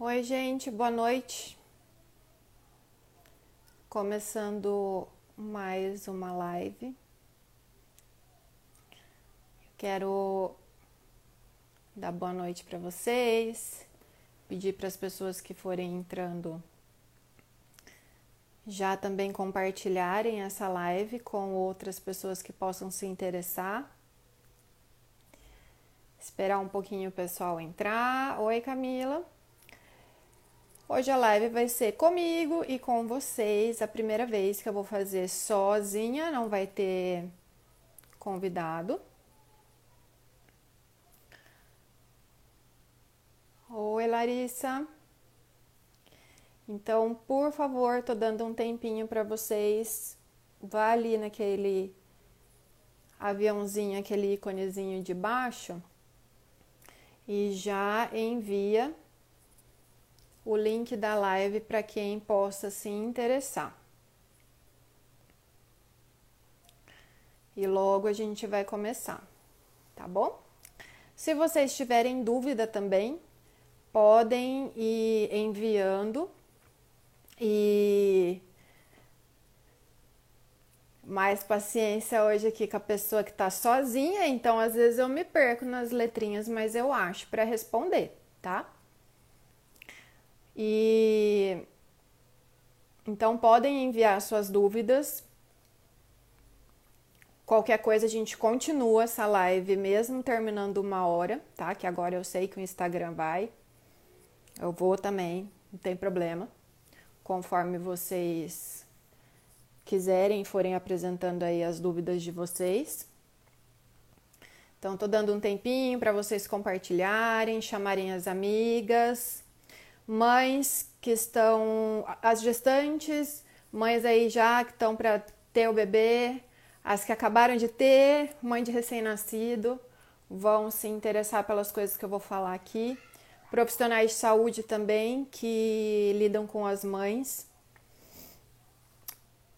Oi, gente, boa noite. Começando mais uma live. Quero dar boa noite para vocês, pedir para as pessoas que forem entrando já também compartilharem essa live com outras pessoas que possam se interessar. Esperar um pouquinho o pessoal entrar. Oi, Camila. Hoje a live vai ser comigo e com vocês. A primeira vez que eu vou fazer sozinha, não vai ter convidado. Oi, Larissa. Então, por favor, tô dando um tempinho para vocês. Vá ali naquele aviãozinho, aquele íconezinho de baixo e já envia o link da live para quem possa se interessar. E logo a gente vai começar, tá bom? Se vocês tiverem dúvida também, podem ir enviando e mais paciência hoje aqui com a pessoa que está sozinha, então às vezes eu me perco nas letrinhas, mas eu acho para responder, tá? E então podem enviar suas dúvidas. Qualquer coisa a gente continua essa live mesmo terminando uma hora, tá? Que agora eu sei que o Instagram vai. Eu vou também, não tem problema. Conforme vocês quiserem, forem apresentando aí as dúvidas de vocês. Então, tô dando um tempinho para vocês compartilharem, chamarem as amigas mães que estão, as gestantes, mães aí já que estão para ter o bebê, as que acabaram de ter, mãe de recém-nascido, vão se interessar pelas coisas que eu vou falar aqui. Profissionais de saúde também que lidam com as mães.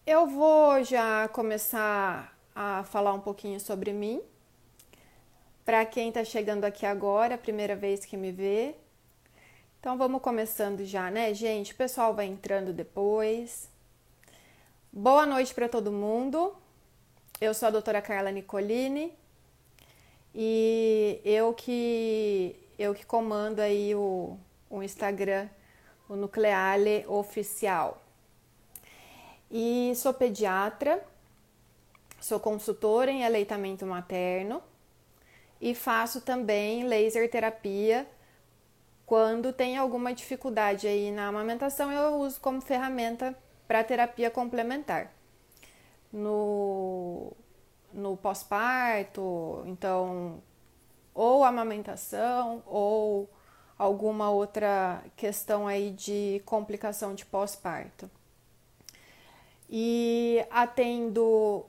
Eu vou já começar a falar um pouquinho sobre mim. Para quem está chegando aqui agora, primeira vez que me vê, então vamos começando já, né, gente? O pessoal vai entrando depois. Boa noite para todo mundo. Eu sou a doutora Carla Nicolini e eu que eu que comando aí o, o Instagram, o Nucleale Oficial. E sou pediatra, sou consultora em aleitamento materno e faço também laser terapia quando tem alguma dificuldade aí na amamentação, eu uso como ferramenta para terapia complementar. No, no pós-parto, então, ou amamentação, ou alguma outra questão aí de complicação de pós-parto. E atendo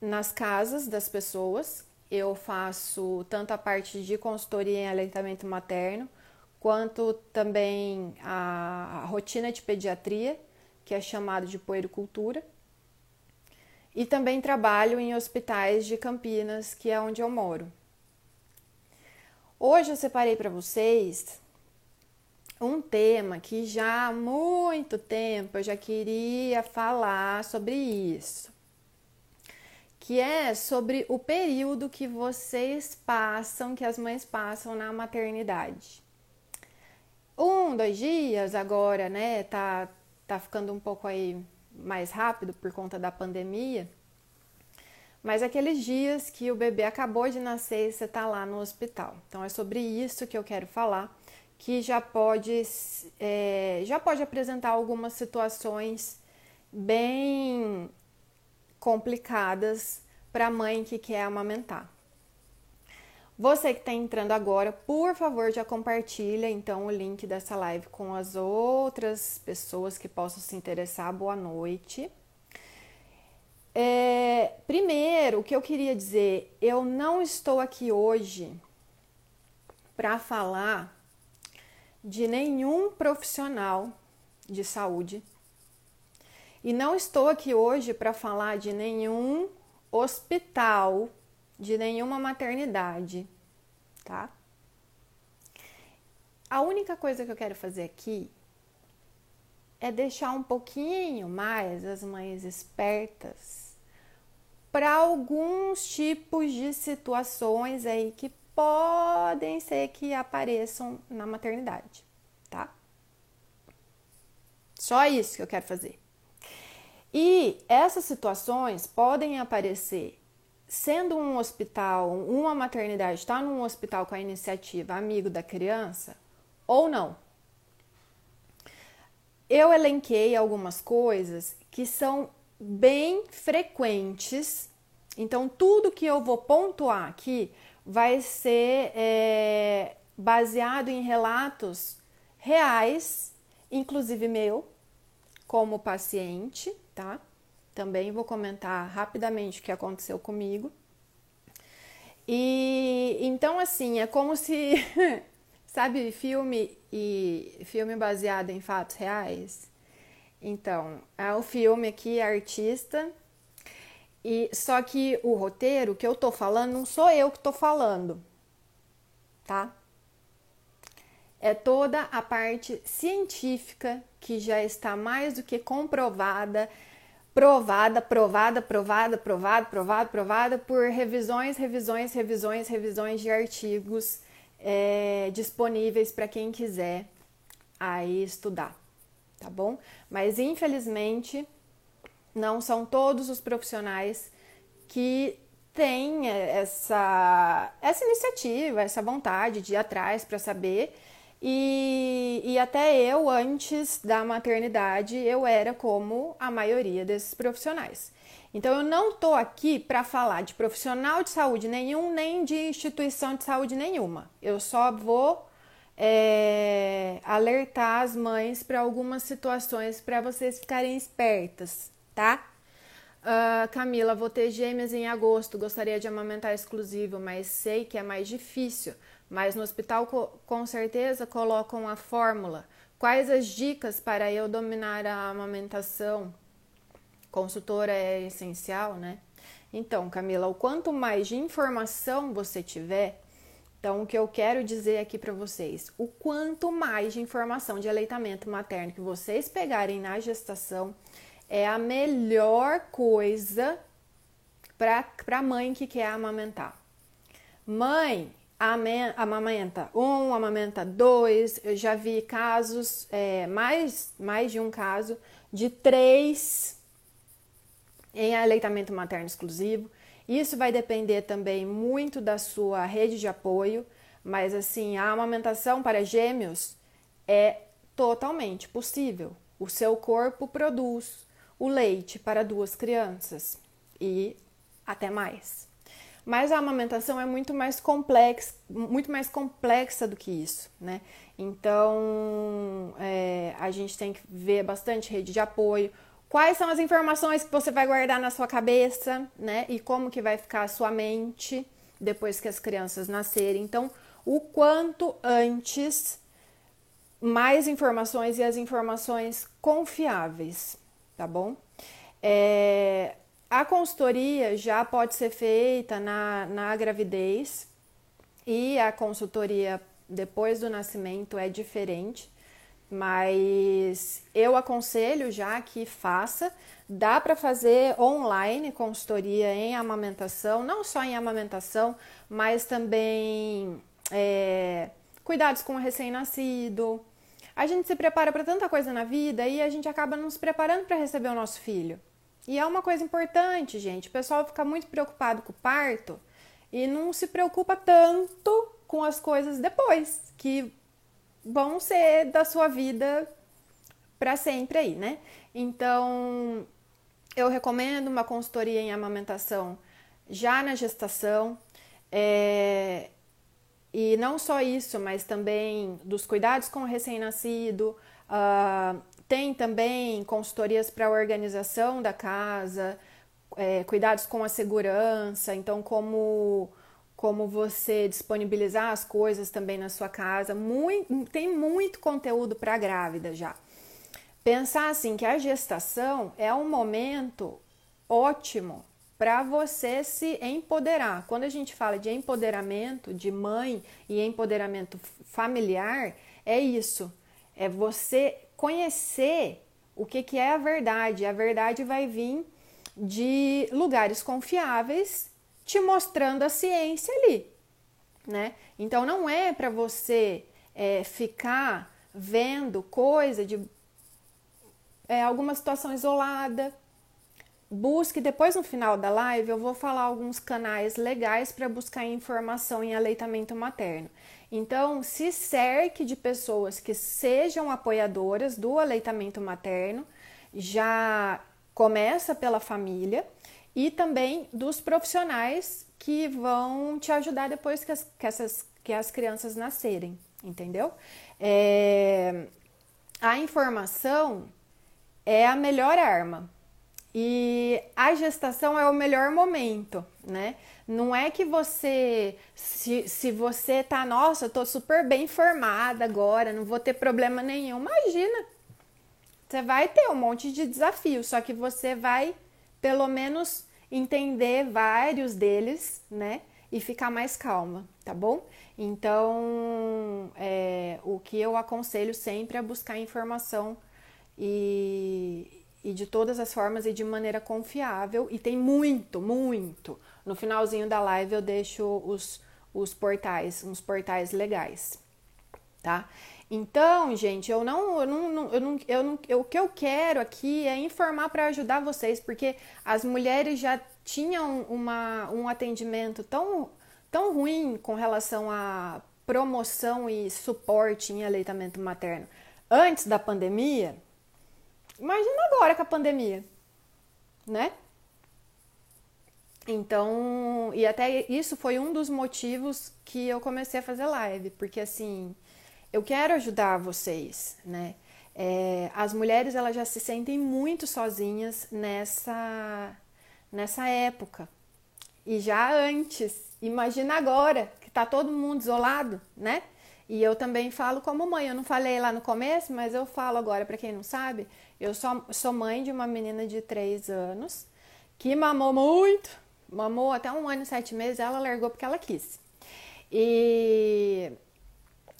nas casas das pessoas, eu faço tanto a parte de consultoria em aleitamento materno, quanto também a, rotina de pediatria, que é chamado de puericultura. E também trabalho em hospitais de Campinas, que é onde eu moro. Hoje eu separei para vocês um tema que já há muito tempo eu já queria falar sobre isso, que é sobre o período que vocês passam, que as mães passam na maternidade um, dois dias agora, né? Tá, tá ficando um pouco aí mais rápido por conta da pandemia. Mas aqueles dias que o bebê acabou de nascer e você tá lá no hospital. Então é sobre isso que eu quero falar, que já pode, é, já pode apresentar algumas situações bem complicadas para a mãe que quer amamentar. Você que está entrando agora, por favor, já compartilha então o link dessa live com as outras pessoas que possam se interessar. Boa noite. É, primeiro, o que eu queria dizer, eu não estou aqui hoje para falar de nenhum profissional de saúde e não estou aqui hoje para falar de nenhum hospital de nenhuma maternidade, tá? a única coisa que eu quero fazer aqui é deixar um pouquinho mais as mães espertas para alguns tipos de situações aí que podem ser que apareçam na maternidade, tá? Só isso que eu quero fazer. E essas situações podem aparecer sendo um hospital, uma maternidade está num hospital com a iniciativa Amigo da Criança ou não. Eu elenquei algumas coisas que são bem frequentes, então tudo que eu vou pontuar aqui vai ser é, baseado em relatos reais, inclusive meu, como paciente, tá? Também vou comentar rapidamente o que aconteceu comigo. E então assim, é como se sabe filme e filme baseado em fatos reais? Então, é o filme aqui artista e só que o roteiro que eu tô falando não sou eu que tô falando, tá? É toda a parte científica que já está mais do que comprovada, provada, provada, provada, provada, provada, provada por revisões, revisões, revisões, revisões de artigos é, disponíveis para quem quiser aí estudar, tá bom? Mas infelizmente não são todos os profissionais que têm essa, essa iniciativa, essa vontade de ir atrás para saber. E, e até eu, antes da maternidade, eu era como a maioria desses profissionais. Então, eu não estou aqui para falar de profissional de saúde nenhum, nem de instituição de saúde nenhuma. Eu só vou é, alertar as mães para algumas situações para vocês ficarem espertas tá? Uh, Camila, vou ter gêmeas em agosto, gostaria de amamentar exclusivo, mas sei que é mais difícil. Mas no hospital com certeza colocam a fórmula. Quais as dicas para eu dominar a amamentação? Consultora é essencial, né? Então, Camila, o quanto mais de informação você tiver, então o que eu quero dizer aqui para vocês, o quanto mais de informação de aleitamento materno que vocês pegarem na gestação, é a melhor coisa para a mãe que quer amamentar. Mãe, amamenta um, amamenta dois. Eu já vi casos, é, mais, mais de um caso, de três em aleitamento materno exclusivo. Isso vai depender também muito da sua rede de apoio, mas assim, a amamentação para gêmeos é totalmente possível. O seu corpo produz o leite para duas crianças e até mais. Mas a amamentação é muito mais complexa, muito mais complexa do que isso, né? Então é, a gente tem que ver bastante rede de apoio. Quais são as informações que você vai guardar na sua cabeça, né? E como que vai ficar a sua mente depois que as crianças nascerem. Então, o quanto antes mais informações e as informações confiáveis, tá bom? É, a consultoria já pode ser feita na, na gravidez e a consultoria depois do nascimento é diferente, mas eu aconselho já que faça. Dá para fazer online consultoria em amamentação, não só em amamentação, mas também é, cuidados com o recém-nascido, a gente se prepara para tanta coisa na vida e a gente acaba não se preparando para receber o nosso filho. E é uma coisa importante, gente. O pessoal fica muito preocupado com o parto e não se preocupa tanto com as coisas depois, que vão ser da sua vida para sempre aí, né? Então, eu recomendo uma consultoria em amamentação já na gestação. É, e não só isso, mas também dos cuidados com o recém-nascido. Uh, tem também consultorias para a organização da casa, é, cuidados com a segurança, então como como você disponibilizar as coisas também na sua casa. Muito, tem muito conteúdo para grávida já. Pensar assim que a gestação é um momento ótimo para você se empoderar. Quando a gente fala de empoderamento de mãe e empoderamento familiar, é isso. É você conhecer o que, que é a verdade. A verdade vai vir de lugares confiáveis te mostrando a ciência ali, né? Então não é para você é, ficar vendo coisa de é, alguma situação isolada. Busque depois no final da live eu vou falar alguns canais legais para buscar informação em aleitamento materno. Então, se cerque de pessoas que sejam apoiadoras do aleitamento materno, já começa pela família e também dos profissionais que vão te ajudar depois que as, que essas, que as crianças nascerem, entendeu? É, a informação é a melhor arma e a gestação é o melhor momento, né? Não é que você, se, se você tá, nossa, eu tô super bem formada agora, não vou ter problema nenhum. Imagina, você vai ter um monte de desafios, só que você vai, pelo menos, entender vários deles, né? E ficar mais calma, tá bom? Então, é, o que eu aconselho sempre é buscar informação e, e de todas as formas e de maneira confiável. E tem muito, muito. No finalzinho da live eu deixo os, os portais, uns portais legais, tá? Então, gente, eu não, eu não, eu não, eu não, eu, o que eu quero aqui é informar para ajudar vocês, porque as mulheres já tinham uma, um atendimento tão, tão ruim com relação à promoção e suporte em aleitamento materno antes da pandemia, Imagina agora com a pandemia, né? Então, e até isso foi um dos motivos que eu comecei a fazer live, porque assim, eu quero ajudar vocês, né? É, as mulheres elas já se sentem muito sozinhas nessa nessa época e já antes. Imagina agora que tá todo mundo isolado, né? E eu também falo como mãe. Eu não falei lá no começo, mas eu falo agora para quem não sabe. Eu sou, sou mãe de uma menina de 3 anos que mamou muito, mamou até um ano e sete meses, ela largou porque ela quis. E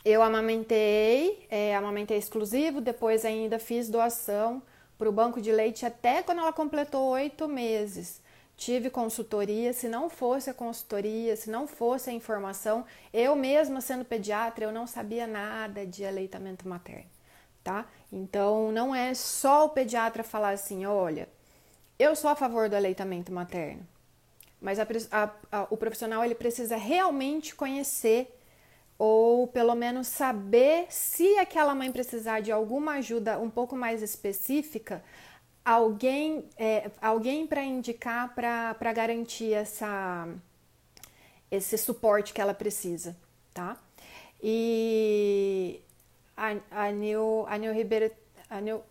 eu amamentei, é, amamentei exclusivo, depois ainda fiz doação para o banco de leite até quando ela completou oito meses. Tive consultoria, se não fosse a consultoria, se não fosse a informação, eu mesma sendo pediatra, eu não sabia nada de aleitamento materno tá? Então não é só o pediatra falar assim, olha, eu sou a favor do aleitamento materno, mas a, a, a, o profissional ele precisa realmente conhecer ou pelo menos saber se aquela mãe precisar de alguma ajuda um pouco mais específica, alguém, é, alguém para indicar para garantir essa, esse suporte que ela precisa, tá? E Anil, Anil Ribeiro. Anil,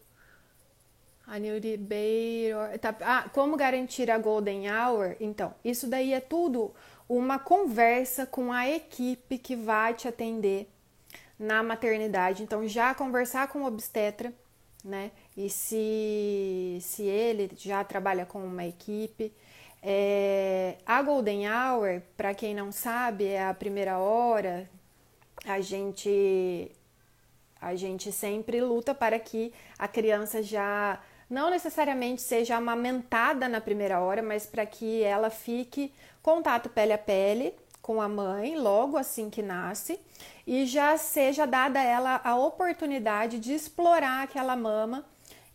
Anil Ribeiro. Tá, ah, como garantir a Golden Hour? Então, isso daí é tudo uma conversa com a equipe que vai te atender na maternidade. Então, já conversar com o obstetra, né? E se, se ele já trabalha com uma equipe. É, a Golden Hour, para quem não sabe, é a primeira hora. A gente a gente sempre luta para que a criança já não necessariamente seja amamentada na primeira hora, mas para que ela fique contato pele a pele com a mãe logo assim que nasce e já seja dada a ela a oportunidade de explorar aquela mama.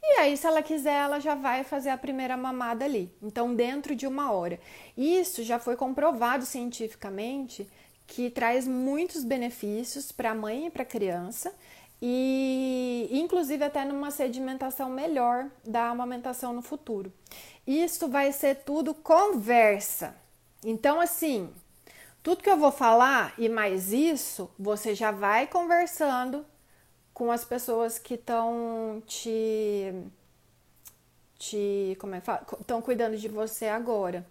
E aí, se ela quiser, ela já vai fazer a primeira mamada ali. Então, dentro de uma hora. Isso já foi comprovado cientificamente que traz muitos benefícios para a mãe e para a criança e inclusive até numa sedimentação melhor da amamentação no futuro. Isso vai ser tudo conversa. Então, assim, tudo que eu vou falar e mais isso, você já vai conversando com as pessoas que estão te te como é estão cuidando de você agora,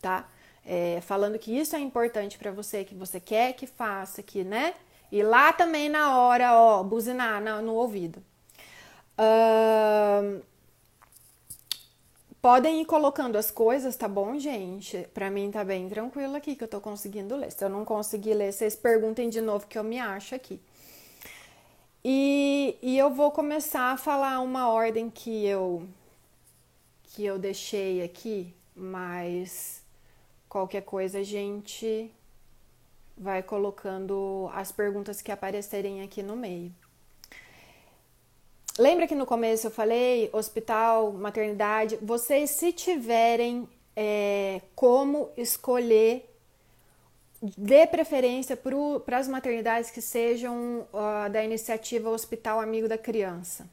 tá? É, falando que isso é importante para você, que você quer que faça, que né? E lá também na hora, ó, buzinar no, ouvido. Uh, podem ir colocando as coisas, tá bom, gente? Pra mim tá bem tranquilo aqui que eu tô conseguindo ler. Se eu não conseguir ler, vocês perguntem de novo que eu me acho aqui. E, e eu vou começar a falar uma ordem que eu que eu deixei aqui, mas qualquer coisa a gente vai colocando as perguntas que aparecerem aqui no meio. Lembra que no começo eu falei hospital, maternidade? Vocês, se tiverem é, como escolher, dê preferência para as maternidades que sejam da iniciativa Hospital Amigo da Criança.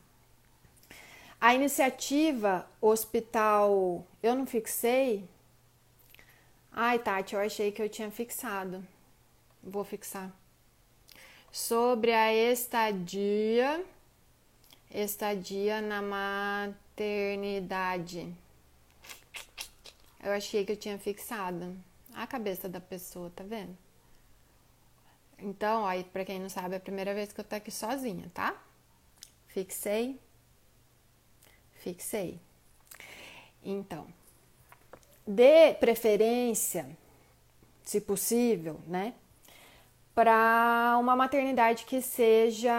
A iniciativa Hospital, eu não fixei? Ai, Tati, eu achei que eu tinha fixado. Vou fixar. Sobre a estadia estadia na maternidade. Eu achei que eu tinha fixado a cabeça da pessoa, tá vendo? Então, aí, pra quem não sabe, é a primeira vez que eu tô aqui sozinha, tá? Fixei. Fixei. Então, dê preferência, se possível, né? Para uma maternidade que seja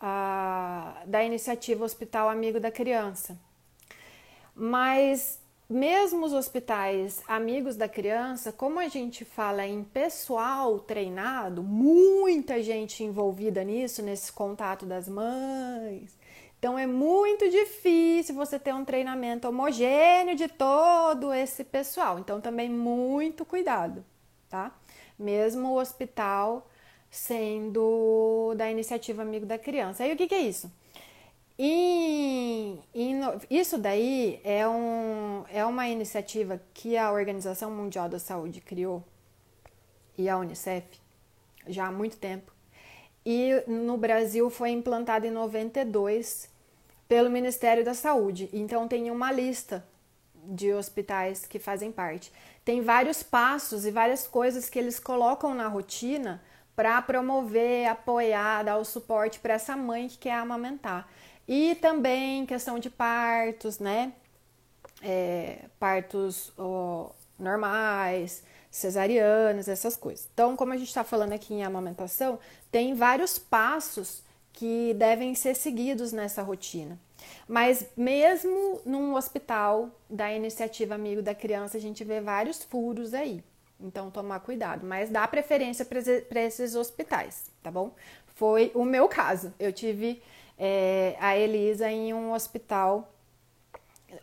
a, da iniciativa Hospital Amigo da Criança. Mas mesmo os hospitais amigos da criança, como a gente fala em pessoal treinado, muita gente envolvida nisso, nesse contato das mães. Então é muito difícil você ter um treinamento homogêneo de todo esse pessoal. Então também muito cuidado, tá? Mesmo o hospital sendo da iniciativa Amigo da Criança. Aí o que, que é isso? E, e isso daí é, um, é uma iniciativa que a Organização Mundial da Saúde criou e a Unicef já há muito tempo. E no Brasil foi implantado em 92 pelo Ministério da Saúde. Então tem uma lista de hospitais que fazem parte. Tem vários passos e várias coisas que eles colocam na rotina para promover, apoiar, dar o suporte para essa mãe que quer amamentar. E também questão de partos, né? É, partos normais, cesarianas, essas coisas. Então, como a gente está falando aqui em amamentação, tem vários passos que devem ser seguidos nessa rotina. Mas mesmo num hospital da iniciativa Amigo da Criança, a gente vê vários furos aí. Então, tomar cuidado, mas dá preferência para esses hospitais, tá bom? Foi o meu caso. Eu tive é, a Elisa em um hospital,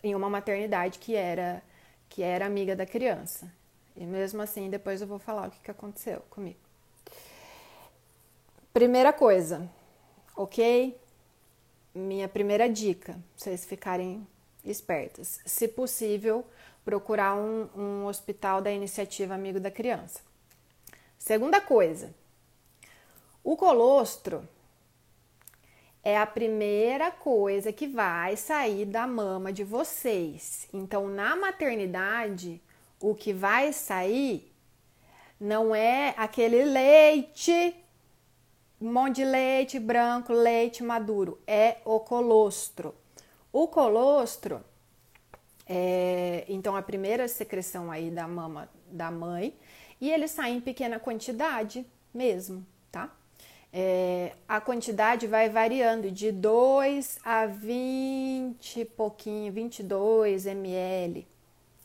em uma maternidade que era que era amiga da criança. E mesmo assim, depois eu vou falar o que, que aconteceu comigo. Primeira coisa, ok? Minha primeira dica, vocês ficarem espertas. Se possível, procurar um, um hospital da iniciativa Amigo da Criança. Segunda coisa, o colostro é a primeira coisa que vai sair da mama de vocês. Então, na maternidade, o que vai sair não é aquele leite, monte de leite branco, leite maduro, é o colostro. O colostro é, então, a primeira secreção aí da mama da mãe, e ele sai em pequena quantidade mesmo, tá? É, a quantidade vai variando de 2 a 20 pouquinho, 22 ml.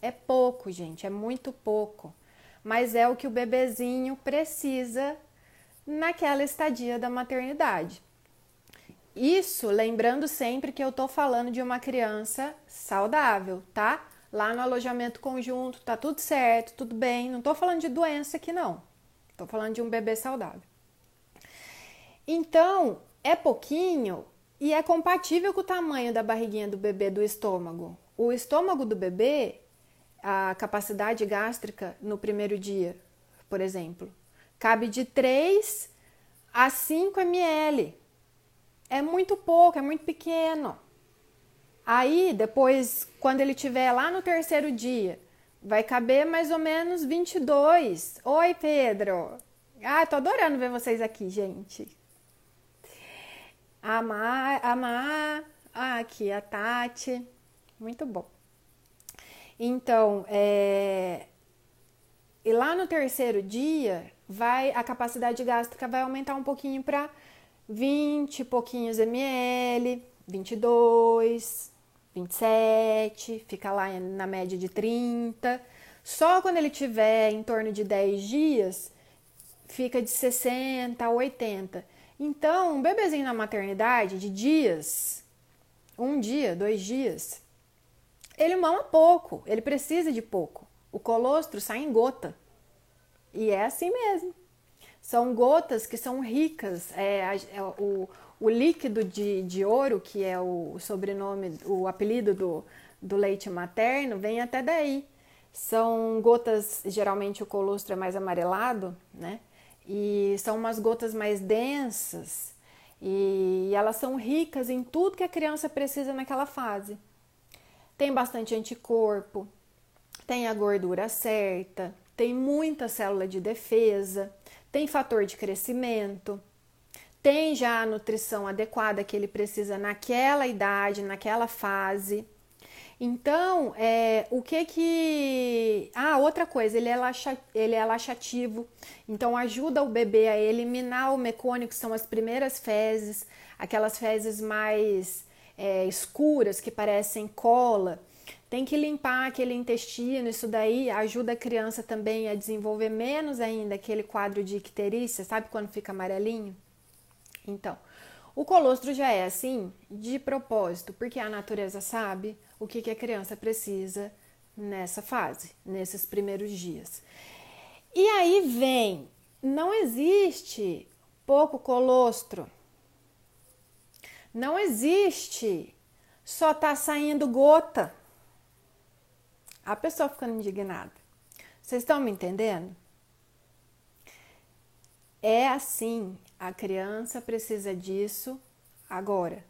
É pouco, gente, é muito pouco. Mas é o que o bebezinho precisa naquela estadia da maternidade. Isso lembrando sempre que eu tô falando de uma criança saudável, tá? Lá no alojamento conjunto, tá tudo certo, tudo bem. Não tô falando de doença aqui, não. Tô falando de um bebê saudável. Então, é pouquinho e é compatível com o tamanho da barriguinha do bebê do estômago. O estômago do bebê, a capacidade gástrica no primeiro dia, por exemplo, cabe de 3 a 5 ml é muito pouco, é muito pequeno. Aí, depois, quando ele tiver lá no terceiro dia, vai caber mais ou menos 22. Oi, Pedro. Ah, tô adorando ver vocês aqui, gente. A Mar, a Mar, ah, aqui a Tati. Muito bom. Então, é... e lá no terceiro dia, vai a capacidade gástrica vai aumentar um pouquinho para 20 e pouquinhos ml, 22, 27, fica lá na média de 30. Só quando ele tiver em torno de 10 dias, fica de 60 a 80. Então, um bebezinho na maternidade de dias, um dia, dois dias, ele mama pouco, ele precisa de pouco. O colostro sai em gota. E é assim mesmo. São gotas que são ricas. É, é o, o líquido de, de ouro, que é o sobrenome, o apelido do, do leite materno, vem até daí. São gotas, geralmente o colostro é mais amarelado, né? E são umas gotas mais densas e elas são ricas em tudo que a criança precisa naquela fase. Tem bastante anticorpo, tem a gordura certa, tem muita célula de defesa, tem fator de crescimento, tem já a nutrição adequada que ele precisa naquela idade, naquela fase. Então, é, o que que. Ah, outra coisa, ele é, laxa, ele é laxativo, então ajuda o bebê a eliminar o mecônio, que são as primeiras fezes, aquelas fezes mais é, escuras que parecem cola. Tem que limpar aquele intestino, isso daí ajuda a criança também a desenvolver menos ainda aquele quadro de icterícia, sabe quando fica amarelinho? Então, o colostro já é assim de propósito, porque a natureza sabe o que, que a criança precisa nessa fase, nesses primeiros dias. E aí vem, não existe pouco colostro. Não existe só tá saindo gota a pessoa ficando indignada. Vocês estão me entendendo? É assim, a criança precisa disso agora.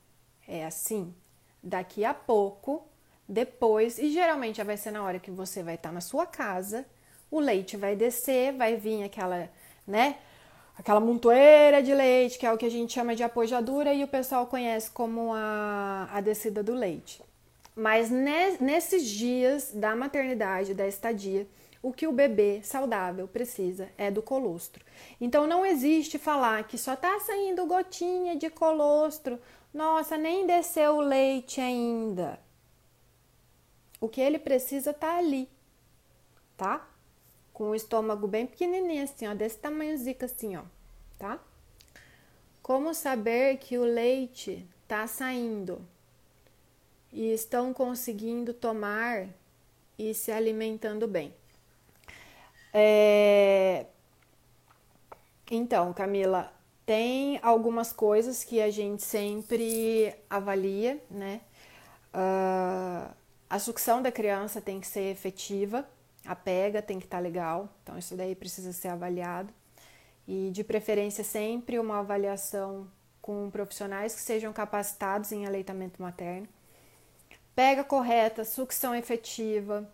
É assim. Daqui a pouco, depois, e geralmente vai ser na hora que você vai estar na sua casa, o leite vai descer, vai vir aquela, né? Aquela montoeira de leite, que é o que a gente chama de apojadura e o pessoal conhece como a, a descida do leite. Mas nesses dias da maternidade, da estadia, o que o bebê saudável precisa é do colostro. Então não existe falar que só tá saindo gotinha de colostro. Nossa, nem desceu o leite ainda. O que ele precisa tá ali, tá? Com o estômago bem pequenininho assim, ó, desse tamanhozinho assim, ó, tá? Como saber que o leite tá saindo? E estão conseguindo tomar e se alimentando bem. É... Então, Camila, tem algumas coisas que a gente sempre avalia, né? Uh, a sucção da criança tem que ser efetiva, a pega tem que estar tá legal, então isso daí precisa ser avaliado. E de preferência sempre uma avaliação com profissionais que sejam capacitados em aleitamento materno pega correta, sucção efetiva,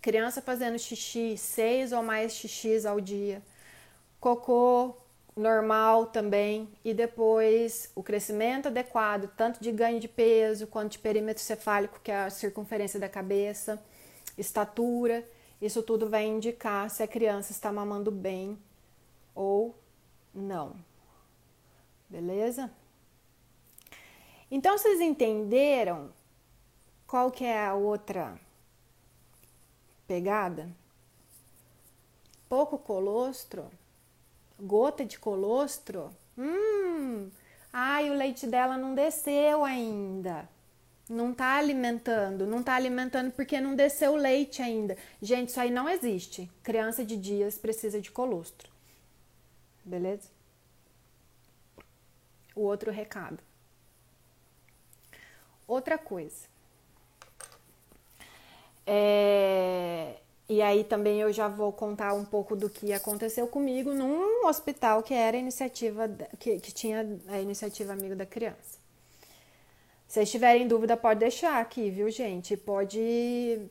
criança fazendo xixi, seis ou mais xixis ao dia, cocô normal também, e depois o crescimento adequado, tanto de ganho de peso quanto de perímetro cefálico, que é a circunferência da cabeça, estatura, isso tudo vai indicar se a criança está mamando bem ou não. Beleza? Então, vocês entenderam qual que é a outra pegada? Pouco colostro, gota de colostro. Hum, ai, o leite dela não desceu ainda. Não tá alimentando, não tá alimentando porque não desceu o leite ainda. Gente, isso aí não existe. Criança de dias precisa de colostro. Beleza? O outro recado. Outra coisa. É, e aí também eu já vou contar um pouco do que aconteceu comigo num hospital que era iniciativa que, que tinha a iniciativa Amigo da Criança. Se vocês tiverem dúvida, pode deixar aqui, viu, gente? Pode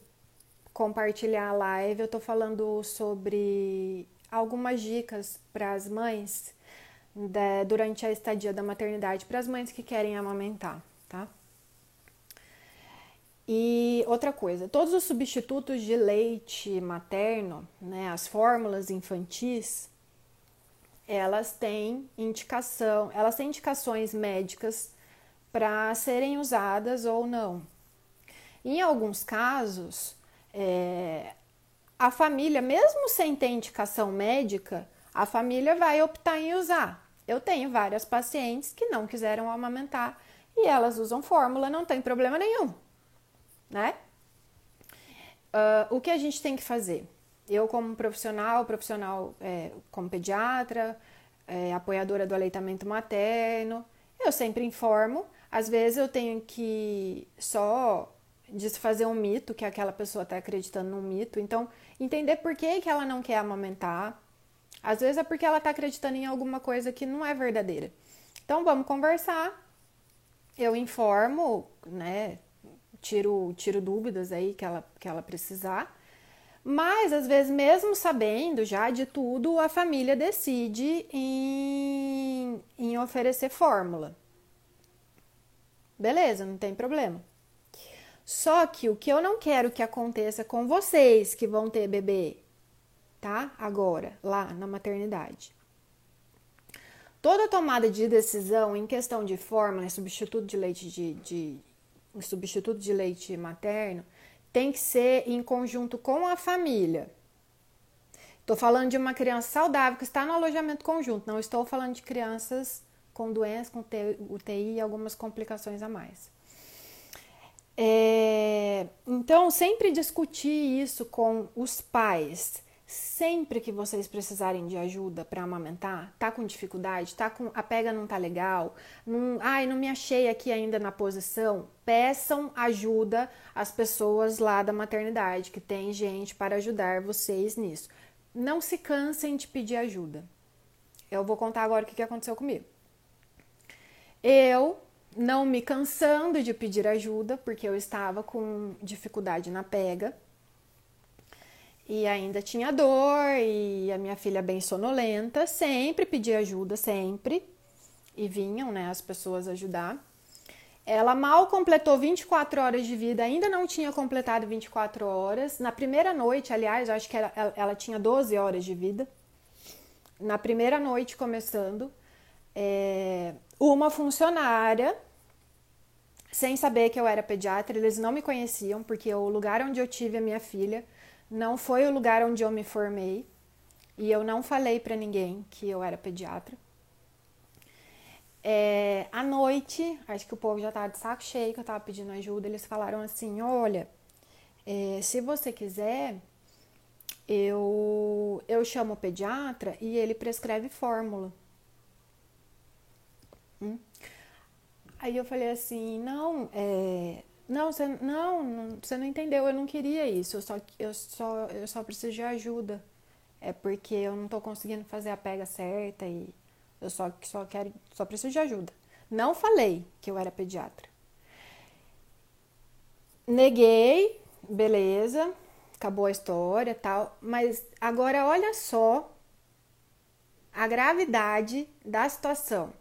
compartilhar a live. Eu tô falando sobre algumas dicas para as mães da, durante a estadia da maternidade, para as mães que querem amamentar, tá? E outra coisa, todos os substitutos de leite materno, né, as fórmulas infantis, elas têm indicação, elas têm indicações médicas para serem usadas ou não. Em alguns casos, é, a família, mesmo sem ter indicação médica, a família vai optar em usar. Eu tenho várias pacientes que não quiseram amamentar e elas usam fórmula, não tem problema nenhum, né? Uh, o que a gente tem que fazer? Eu, como profissional, profissional é, como pediatra, é, apoiadora do aleitamento materno, eu sempre informo. Às vezes eu tenho que só desfazer um mito, que aquela pessoa está acreditando num mito. Então, entender por que, que ela não quer amamentar. Às vezes é porque ela está acreditando em alguma coisa que não é verdadeira. Então, vamos conversar. Eu informo, né? Tiro, tiro dúvidas aí que ela, que ela precisar. Mas, às vezes, mesmo sabendo já de tudo, a família decide em, em oferecer fórmula. Beleza, não tem problema. Só que o que eu não quero que aconteça com vocês que vão ter bebê, tá? Agora, lá na maternidade. Toda tomada de decisão em questão de fórmula, substituto de leite de, de em substituto de leite materno, tem que ser em conjunto com a família. Estou falando de uma criança saudável que está no alojamento conjunto, não estou falando de crianças com doenças, com UTI e algumas complicações a mais. É, então, sempre discutir isso com os pais. Sempre que vocês precisarem de ajuda para amamentar, tá com dificuldade, tá com a pega não tá legal, não, ai, não me achei aqui ainda na posição, peçam ajuda às pessoas lá da maternidade, que tem gente para ajudar vocês nisso. Não se cansem de pedir ajuda. Eu vou contar agora o que aconteceu comigo. Eu não me cansando de pedir ajuda, porque eu estava com dificuldade na pega e ainda tinha dor e a minha filha bem sonolenta, sempre pedi ajuda, sempre. E vinham, né, as pessoas ajudar. Ela mal completou 24 horas de vida, ainda não tinha completado 24 horas. Na primeira noite, aliás, eu acho que ela, ela tinha 12 horas de vida. Na primeira noite, começando, é, uma funcionária, sem saber que eu era pediatra, eles não me conheciam, porque o lugar onde eu tive a minha filha não foi o lugar onde eu me formei e eu não falei para ninguém que eu era pediatra. É, à noite, acho que o povo já estava de saco cheio, que eu estava pedindo ajuda. Eles falaram assim: Olha, é, se você quiser, eu, eu chamo o pediatra e ele prescreve fórmula. Hum? Aí eu falei assim: Não, é, não, você não, você não entendeu, eu não queria isso, eu só, eu só, eu só preciso de ajuda. É porque eu não tô conseguindo fazer a pega certa e eu só, só quero, só preciso de ajuda. Não falei que eu era pediatra. Neguei, beleza, acabou a história tal, mas agora olha só a gravidade da situação.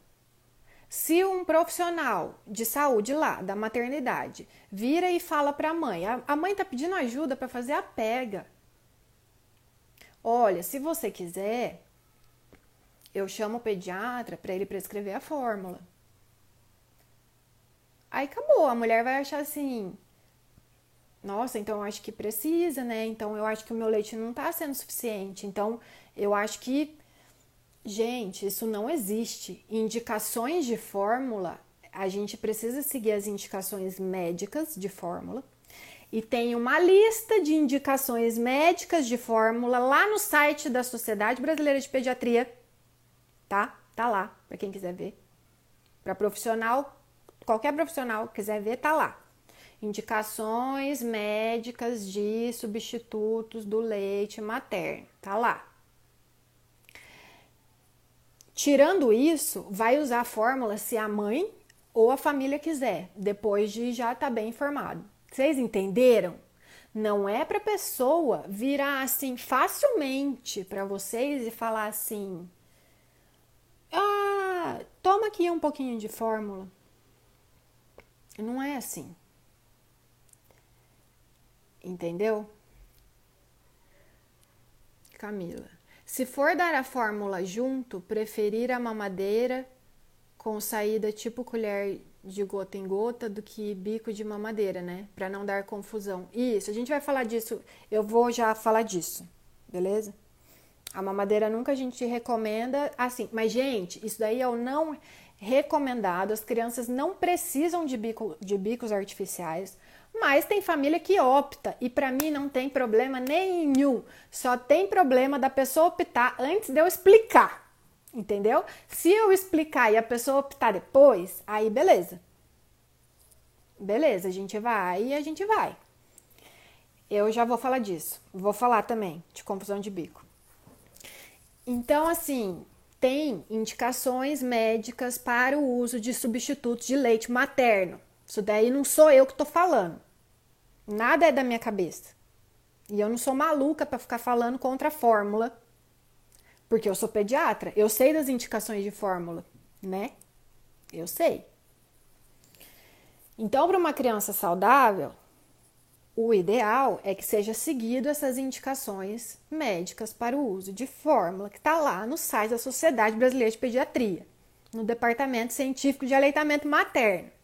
Se um profissional de saúde lá, da maternidade, vira e fala para a mãe, a mãe está pedindo ajuda para fazer a pega. Olha, se você quiser, eu chamo o pediatra para ele prescrever a fórmula. Aí acabou, a mulher vai achar assim: nossa, então eu acho que precisa, né? Então eu acho que o meu leite não está sendo suficiente. Então eu acho que Gente, isso não existe. Indicações de fórmula, a gente precisa seguir as indicações médicas de fórmula. E tem uma lista de indicações médicas de fórmula lá no site da Sociedade Brasileira de Pediatria. Tá? Tá lá, para quem quiser ver. Para profissional, qualquer profissional que quiser ver, tá lá. Indicações médicas de substitutos do leite materno. Tá lá. Tirando isso, vai usar a fórmula se a mãe ou a família quiser, depois de já estar tá bem informado. Vocês entenderam? Não é para pessoa virar assim facilmente para vocês e falar assim: "Ah, toma aqui um pouquinho de fórmula". Não é assim. Entendeu? Camila. Se for dar a fórmula junto, preferir a mamadeira com saída tipo colher de gota em gota do que bico de mamadeira, né? Para não dar confusão. Isso, a gente vai falar disso. Eu vou já falar disso, beleza? A mamadeira nunca a gente recomenda assim, mas gente, isso daí é o não recomendado. As crianças não precisam de, bico, de bicos artificiais, mas tem família que opta e para mim não tem problema nenhum. Só tem problema da pessoa optar antes de eu explicar. Entendeu? Se eu explicar e a pessoa optar depois, aí beleza. Beleza, a gente vai e a gente vai. Eu já vou falar disso. Vou falar também de confusão de bico. Então, assim, tem indicações médicas para o uso de substitutos de leite materno. Isso daí não sou eu que estou falando. Nada é da minha cabeça. E eu não sou maluca para ficar falando contra a fórmula, porque eu sou pediatra. Eu sei das indicações de fórmula, né? Eu sei. Então, para uma criança saudável, o ideal é que seja seguido essas indicações médicas para o uso de fórmula que está lá no site da Sociedade Brasileira de Pediatria, no Departamento Científico de Aleitamento Materno.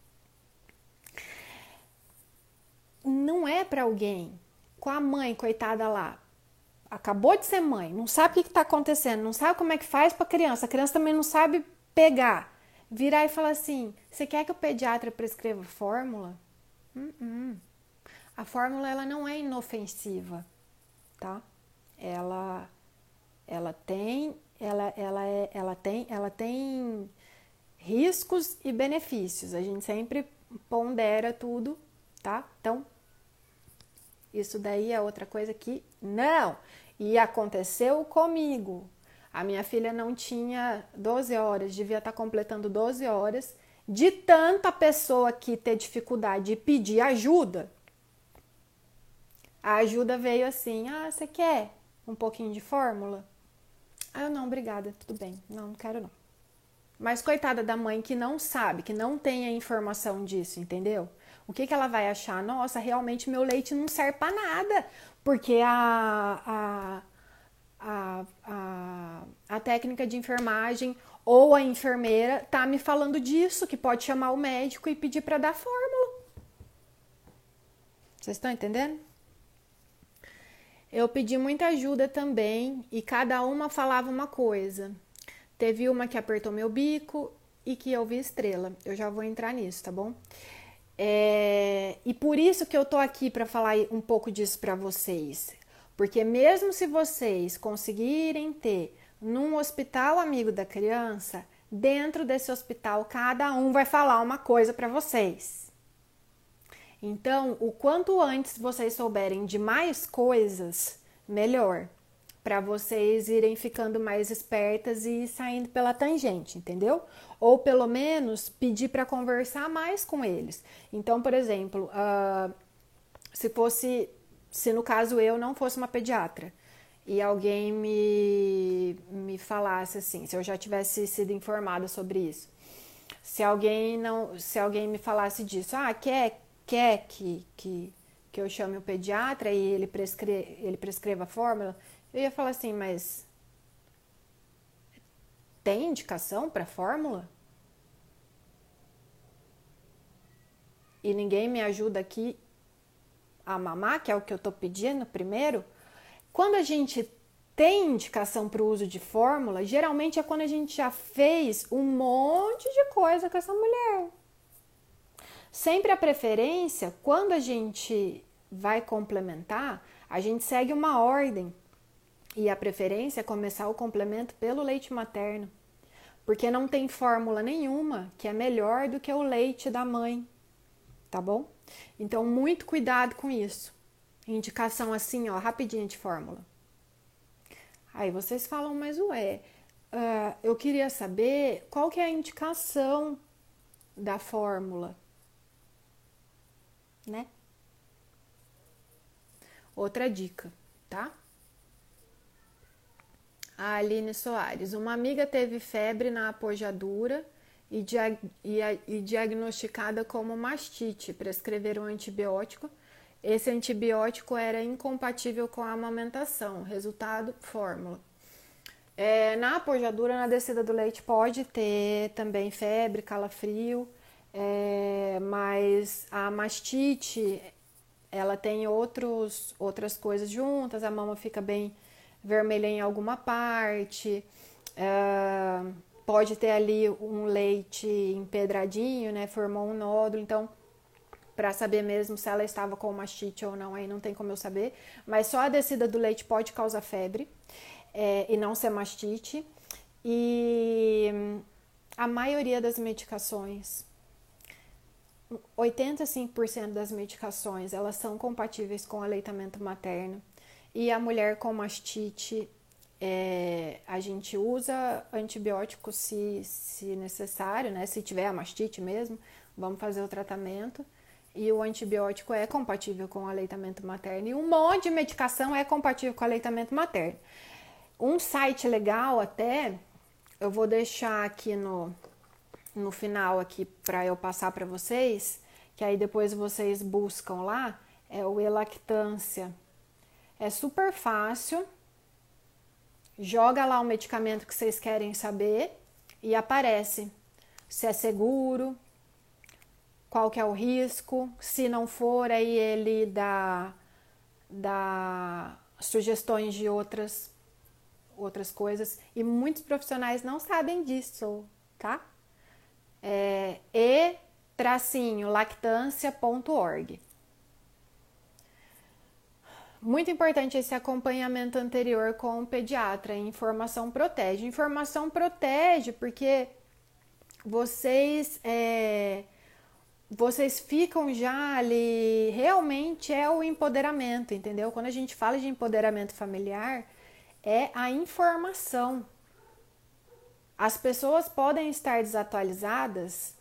Não é para alguém com a mãe, coitada lá, acabou de ser mãe, não sabe o que está acontecendo, não sabe como é que faz para criança, a criança também não sabe pegar, virar e falar assim: você quer que o pediatra prescreva fórmula? Uh -uh. A fórmula ela não é inofensiva, tá? Ela ela tem ela ela é, ela tem ela tem riscos e benefícios. A gente sempre pondera tudo, tá? Então isso daí é outra coisa que não. E aconteceu comigo. A minha filha não tinha 12 horas, devia estar completando 12 horas. De tanta pessoa que ter dificuldade de pedir ajuda, a ajuda veio assim: ah, você quer um pouquinho de fórmula? Ah, eu não, obrigada, tudo bem. Não, não quero não. Mas coitada da mãe que não sabe, que não tem a informação disso, entendeu? O que, que ela vai achar? Nossa, realmente meu leite não serve para nada, porque a, a, a, a, a técnica de enfermagem ou a enfermeira tá me falando disso, que pode chamar o médico e pedir para dar fórmula. Vocês estão entendendo? Eu pedi muita ajuda também e cada uma falava uma coisa. Teve uma que apertou meu bico e que eu vi estrela. Eu já vou entrar nisso, tá bom? É... E por isso que eu tô aqui para falar um pouco disso para vocês. Porque mesmo se vocês conseguirem ter num hospital amigo da criança, dentro desse hospital cada um vai falar uma coisa para vocês. Então, o quanto antes vocês souberem de mais coisas, melhor, para vocês irem ficando mais espertas e saindo pela tangente, entendeu? Ou pelo menos pedir para conversar mais com eles. Então, por exemplo, uh, se fosse, se no caso eu não fosse uma pediatra e alguém me, me falasse assim, se eu já tivesse sido informada sobre isso, se alguém não, se alguém me falasse disso, ah, quer quer que, que, que eu chame o pediatra e ele, ele prescreva a fórmula, eu ia falar assim, mas tem indicação para fórmula? E ninguém me ajuda aqui a mamar, que é o que eu estou pedindo primeiro. Quando a gente tem indicação para o uso de fórmula, geralmente é quando a gente já fez um monte de coisa com essa mulher. Sempre a preferência, quando a gente vai complementar, a gente segue uma ordem. E a preferência é começar o complemento pelo leite materno, porque não tem fórmula nenhuma que é melhor do que o leite da mãe, tá bom? Então, muito cuidado com isso. Indicação assim, ó, rapidinho de fórmula. Aí vocês falam, mas ué, uh, eu queria saber qual que é a indicação da fórmula né? Outra dica, tá? A Aline Soares. Uma amiga teve febre na apojadura e, e, e diagnosticada como mastite. Prescreveram um antibiótico. Esse antibiótico era incompatível com a amamentação. Resultado: fórmula. É, na apojadura, na descida do leite, pode ter também febre, calafrio, é, mas a mastite, ela tem outros, outras coisas juntas, a mama fica bem vermelha em alguma parte, é, pode ter ali um leite empedradinho, né, formou um nódulo, então para saber mesmo se ela estava com mastite ou não, aí não tem como eu saber, mas só a descida do leite pode causar febre é, e não ser mastite. E a maioria das medicações, 85% das medicações, elas são compatíveis com aleitamento materno. E a mulher com mastite, é, a gente usa antibiótico se, se necessário, né? Se tiver a mastite mesmo, vamos fazer o tratamento. E o antibiótico é compatível com o aleitamento materno. E um monte de medicação é compatível com o aleitamento materno. Um site legal até, eu vou deixar aqui no, no final aqui para eu passar para vocês, que aí depois vocês buscam lá, é o Elactância. É super fácil. Joga lá o medicamento que vocês querem saber e aparece se é seguro, qual que é o risco, se não for aí ele dá, dá sugestões de outras outras coisas e muitos profissionais não sabem disso, tá? É, e tracinho lactância.org. Muito importante esse acompanhamento anterior com o pediatra. Informação protege. Informação protege porque vocês é, vocês ficam já ali. Realmente é o empoderamento, entendeu? Quando a gente fala de empoderamento familiar, é a informação. As pessoas podem estar desatualizadas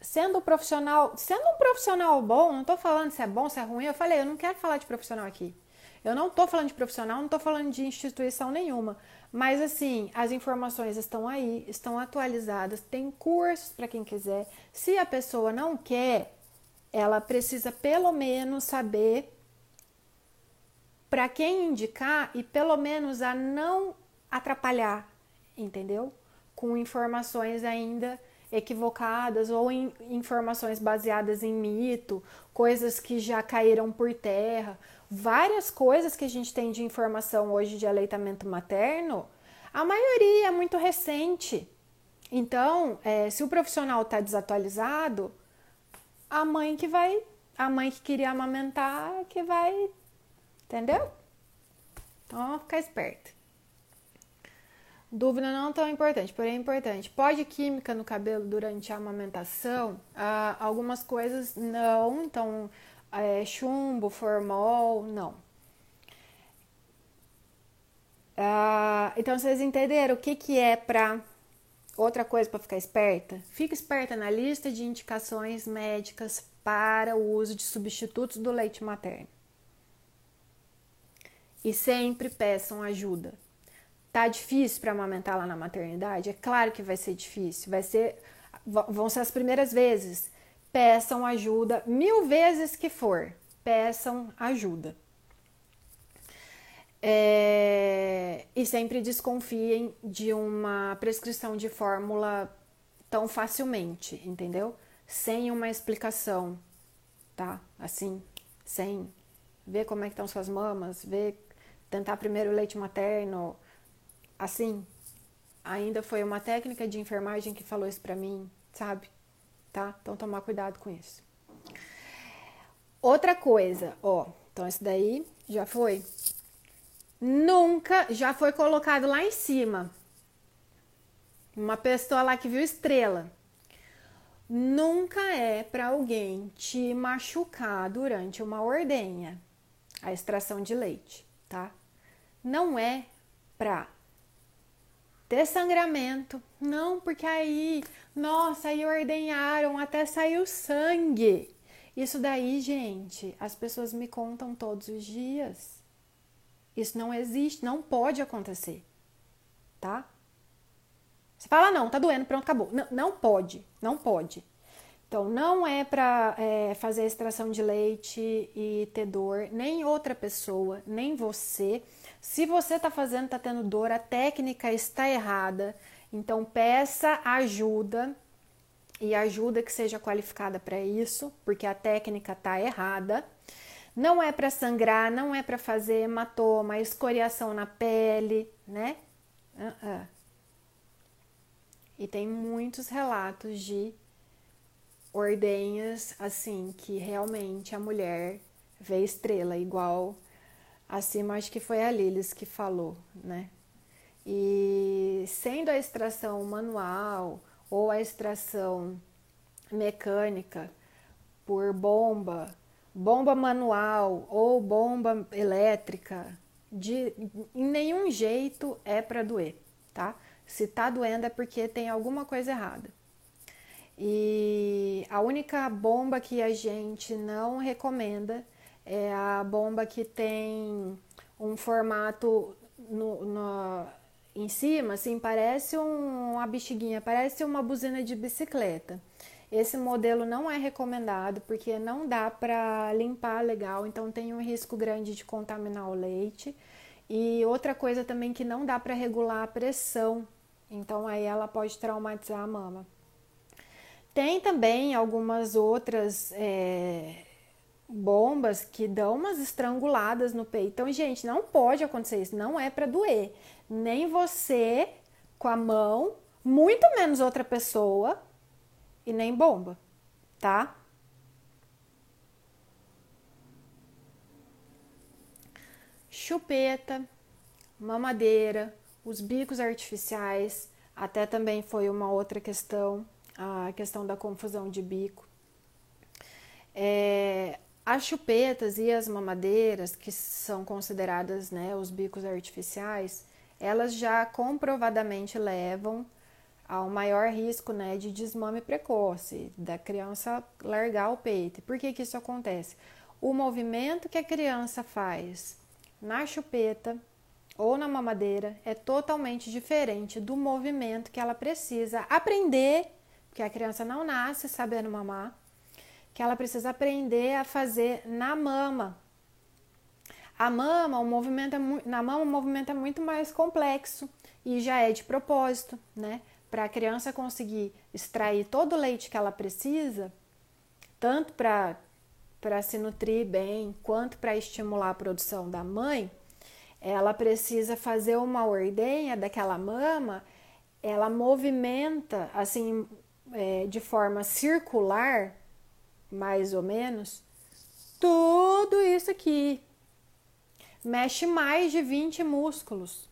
sendo um profissional, sendo um profissional bom, não estou falando se é bom, se é ruim, eu falei, eu não quero falar de profissional aqui. Eu não estou falando de profissional, não estou falando de instituição nenhuma. Mas assim, as informações estão aí, estão atualizadas, tem cursos para quem quiser. Se a pessoa não quer, ela precisa pelo menos saber para quem indicar e pelo menos a não atrapalhar, entendeu? Com informações ainda equivocadas ou em informações baseadas em mito, coisas que já caíram por terra, várias coisas que a gente tem de informação hoje de aleitamento materno, a maioria é muito recente. Então, é, se o profissional está desatualizado, a mãe que vai, a mãe que queria amamentar, que vai Entendeu? Então, ficar esperto. Dúvida não tão importante, porém é importante. Pode química no cabelo durante a amamentação? Ah, algumas coisas não, então é, chumbo, formol, não. Ah, então vocês entenderam o que, que é para outra coisa para ficar esperta? Fica esperta na lista de indicações médicas para o uso de substitutos do leite materno e sempre peçam ajuda. Tá difícil para amamentar lá na maternidade? É claro que vai ser difícil, vai ser vão ser as primeiras vezes. Peçam ajuda mil vezes que for. Peçam ajuda. É, e sempre desconfiem de uma prescrição de fórmula tão facilmente, entendeu? Sem uma explicação, tá? Assim, sem ver como é que estão suas mamas, ver tentar primeiro o leite materno, assim, ainda foi uma técnica de enfermagem que falou isso para mim, sabe? Tá? Então tomar cuidado com isso. Outra coisa, ó, então esse daí já foi. Nunca já foi colocado lá em cima. Uma pessoa lá que viu estrela. Nunca é para alguém te machucar durante uma ordenha, a extração de leite, tá? não é para ter sangramento. Não, porque aí, nossa, aí ordenharam, até saiu sangue. Isso daí, gente, as pessoas me contam todos os dias. Isso não existe, não pode acontecer, tá? Você fala, não, tá doendo, pronto, acabou. Não, não pode, não pode. Então, não é para é, fazer extração de leite e ter dor, nem outra pessoa, nem você Se você está fazendo, está tendo dor, a técnica está errada, então peça ajuda e ajuda que seja qualificada para isso, porque a técnica está errada. Não é para sangrar, não é para fazer hematoma, escoriação na pele, né? Uh -uh. E tem muitos relatos de ordenhas assim que realmente a mulher vê estrela, igual acima acho que foi a Lilis que falou, né? E sendo a extração manual ou a extração mecânica por bomba, bomba manual ou bomba elétrica, de em nenhum jeito é para doer, tá? Se tá doendo é porque tem alguma coisa errada. E a única bomba que a gente não recomenda é a bomba que tem um formato no, no em cima, assim, parece um, uma bexiguinha, parece uma buzina de bicicleta. Esse modelo não é recomendado porque não dá para limpar legal, então tem um risco grande de contaminar o leite. E outra coisa também que não dá para regular a pressão então aí ela pode traumatizar a mama. Tem também algumas outras é, bombas que dão umas estranguladas no peito. Então, gente, não pode acontecer isso. Não é para doer. Nem você com a mão, muito menos outra pessoa e nem bomba, tá? Chupeta, mamadeira, os bicos artificiais, até também foi uma outra questão, a questão da confusão de bico. É, as chupetas e as mamadeiras, que são consideradas né, os bicos artificiais, elas já comprovadamente levam ao maior risco né, de desmame precoce, da criança largar o peito. Por que, que isso acontece? O movimento que a criança faz na chupeta ou na mamadeira é totalmente diferente do movimento que ela precisa aprender, porque a criança não nasce sabendo mamar, que ela precisa aprender a fazer na mama. A mama, o movimento é na mama o movimento é muito mais complexo e já é de propósito, né? Para a criança conseguir extrair todo o leite que ela precisa, tanto para para se nutrir bem, quanto para estimular a produção da mãe, ela precisa fazer uma ordenha daquela mama, ela movimenta assim é, de forma circular, mais ou menos, tudo isso aqui. Mexe mais de 20 músculos.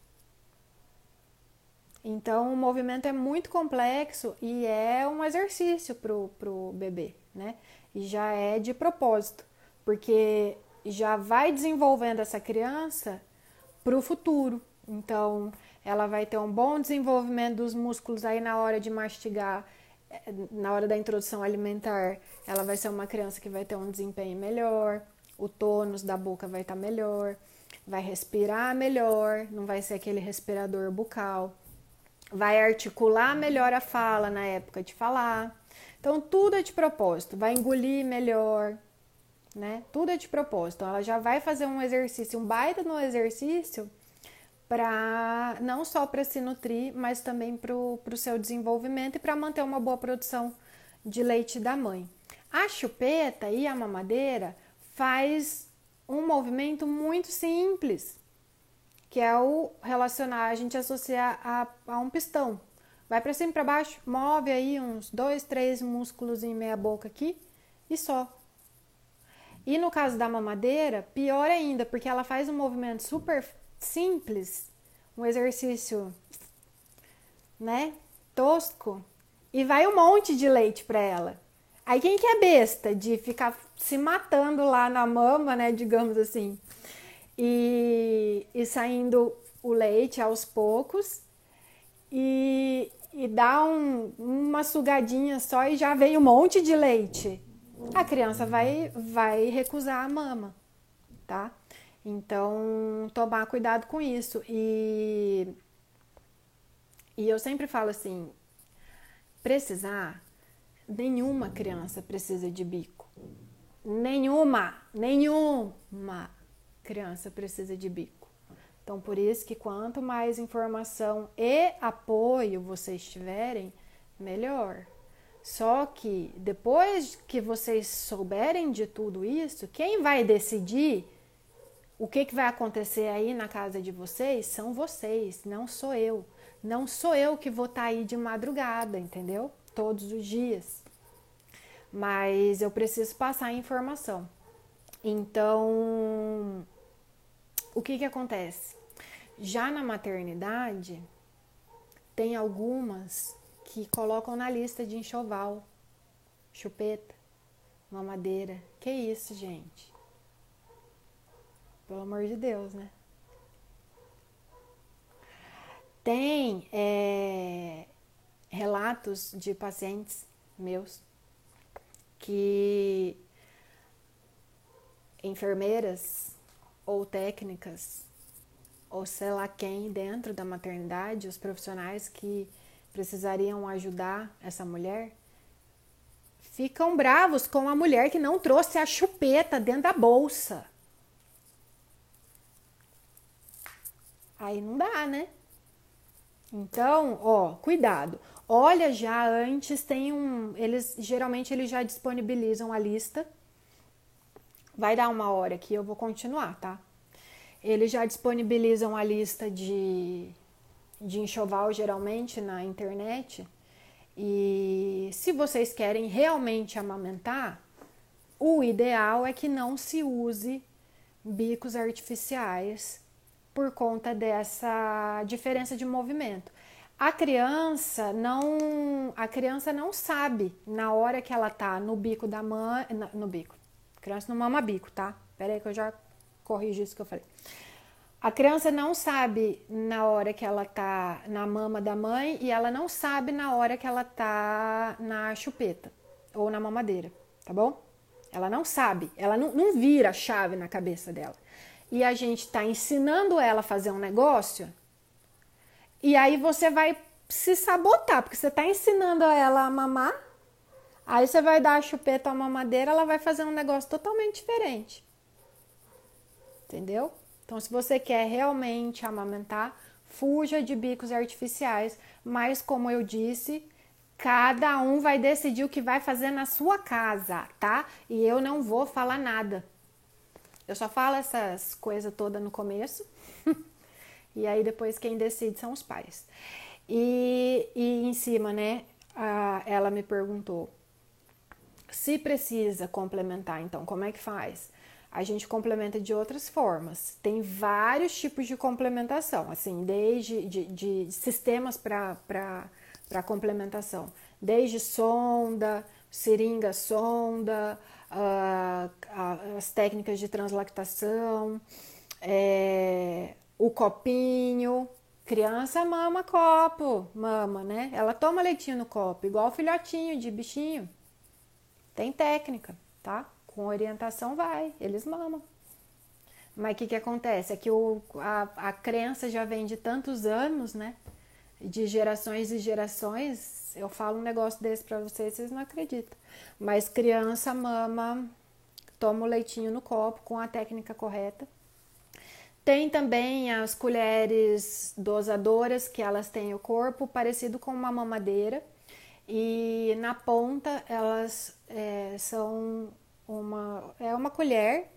Então o movimento é muito complexo e é um exercício pro, pro bebê, né? E já é de propósito, porque já vai desenvolvendo essa criança para o futuro. Então, ela vai ter um bom desenvolvimento dos músculos aí na hora de mastigar, na hora da introdução alimentar. Ela vai ser uma criança que vai ter um desempenho melhor, o tônus da boca vai estar tá melhor, vai respirar melhor, não vai ser aquele respirador bucal, vai articular melhor a fala na época de falar. Então, tudo é de propósito, vai engolir melhor, né? Tudo é de propósito. Ela já vai fazer um exercício, um baita no exercício, para não só para se nutrir, mas também para o seu desenvolvimento e para manter uma boa produção de leite da mãe. A chupeta e a mamadeira faz um movimento muito simples, que é o relacionar, a gente associar a, a um pistão. Vai para cima para baixo, move aí uns dois, três músculos em meia boca aqui e só. E no caso da mamadeira, pior ainda, porque ela faz um movimento super simples, um exercício, né, tosco, e vai um monte de leite para ela. Aí quem que é besta de ficar se matando lá na mama, né, digamos assim, e, e saindo o leite aos poucos e, e dá um, uma sugadinha só e já vem um monte de leite a criança vai, vai recusar a mama, tá? Então, tomar cuidado com isso. E, e eu sempre falo assim: precisar, nenhuma criança precisa de bico. Nenhuma, nenhuma criança precisa de bico, Então, por isso que quanto mais informação e apoio vocês tiverem, melhor. Só que depois que vocês souberem de tudo isso, quem vai decidir o que, que vai acontecer aí na casa de vocês são vocês, não sou eu. Não sou eu que vou estar tá aí de madrugada, entendeu? Todos os dias. Mas eu preciso passar a informação. Então, o que que acontece? Já na maternidade, tem algumas que colocam na lista de enxoval, chupeta, mamadeira. Que isso, gente? Pelo amor de Deus, né? Tem é, relatos de pacientes meus que enfermeiras ou técnicas ou sei lá quem dentro da maternidade, os profissionais que precisariam ajudar essa mulher, ficam bravos com a mulher que não trouxe a chupeta dentro da bolsa. Aí não dá, né? Então, ó, cuidado. Olha já antes tem um, eles geralmente eles já disponibilizam a lista. Vai dar uma hora aqui, eu vou continuar, tá? Eles já disponibilizam a lista de, de enxoval, geralmente, na internet. E se vocês querem realmente amamentar, o ideal é que não se use bicos artificiais por conta dessa diferença de movimento. A criança não, a criança não sabe na hora que ela tá no bico da mãe, no bico. A criança não mama bico, tá? Pera aí que eu já corrigi isso que eu falei. A criança não sabe na hora que ela tá na mama da mãe e ela não sabe na hora que ela tá na chupeta ou na mamadeira, tá bom? Ela não sabe, ela não, não vira a chave na cabeça dela. E a gente está ensinando ela a fazer um negócio, e aí você vai se sabotar, porque você está ensinando ela a mamar, aí você vai dar a chupeta à mamadeira, ela vai fazer um negócio totalmente diferente. Entendeu? Então, se você quer realmente amamentar, fuja de bicos artificiais, mas como eu disse, cada um vai decidir o que vai fazer na sua casa, tá? E eu não vou falar nada. Eu só falo essas coisas todas no começo. e aí depois quem decide são os pais. E, e em cima, né, a, ela me perguntou se precisa complementar, então como é que faz? a gente complementa de outras formas. Tem vários tipos de complementação, assim, desde de, de sistemas para complementação, desde sonda, seringa sonda, as técnicas de translactação, é, o copinho. Criança mama copo, mama, né? Ela toma leitinho no copo, igual filhotinho de bichinho. Tem técnica, tá? Com orientação vai, eles mamam. Mas o que, que acontece? É que o, a, a crença já vem de tantos anos, né? De gerações e gerações. Eu falo um negócio desse para vocês, vocês não acreditam. Mas criança mama, toma o leitinho no copo com a técnica correta. Tem também as colheres dosadoras, que elas têm o corpo parecido com uma mamadeira. E na ponta elas é, são uma, é uma colher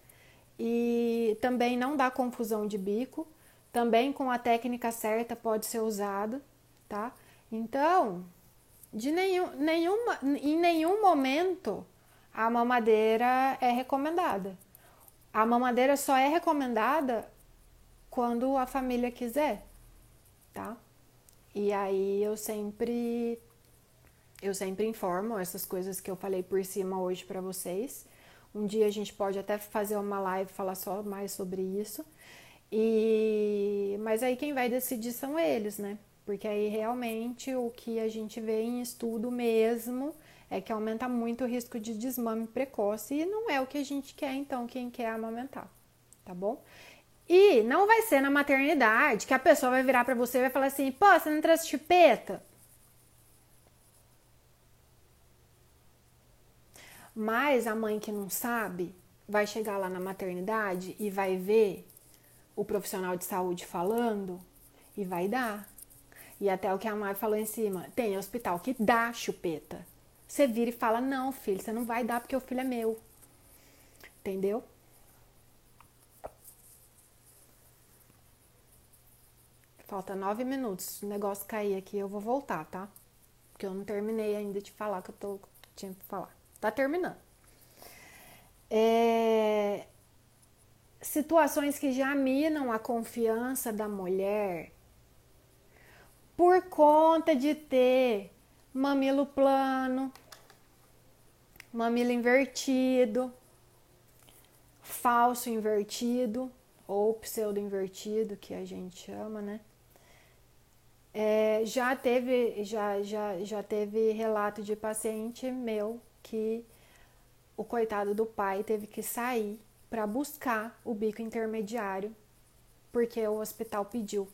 e também não dá confusão de bico. Também com a técnica certa pode ser usado, tá? Então, de nenhum, nenhuma, em nenhum momento a mamadeira é recomendada. A mamadeira só é recomendada quando a família quiser, tá? E aí eu sempre eu sempre informo essas coisas que eu falei por cima hoje para vocês. Um dia a gente pode até fazer uma live falar só mais sobre isso. E mas aí quem vai decidir são eles, né? Porque aí realmente o que a gente vê em estudo mesmo é que aumenta muito o risco de desmame precoce e não é o que a gente quer, então, quem quer amamentar, tá bom? E não vai ser na maternidade que a pessoa vai virar para você e vai falar assim: pô, você não trouxe chupeta? Mas a mãe que não sabe vai chegar lá na maternidade e vai ver o profissional de saúde falando e vai dar. E até o que a mãe falou em cima, tem hospital que dá chupeta. Você vira e fala: "Não, filho, você não vai dar porque o filho é meu". Entendeu? Falta nove minutos. Se o negócio cair aqui, eu vou voltar, tá? Porque eu não terminei ainda de falar que eu tô, tinha que falar. Tá terminando. É... Situações que já minam a confiança da mulher por conta de ter mamilo plano, mamilo invertido, falso invertido ou pseudo invertido, que a gente chama, né? É, já teve já, já, já teve relato de paciente meu que o coitado do pai teve que sair para buscar o bico intermediário porque o hospital pediu.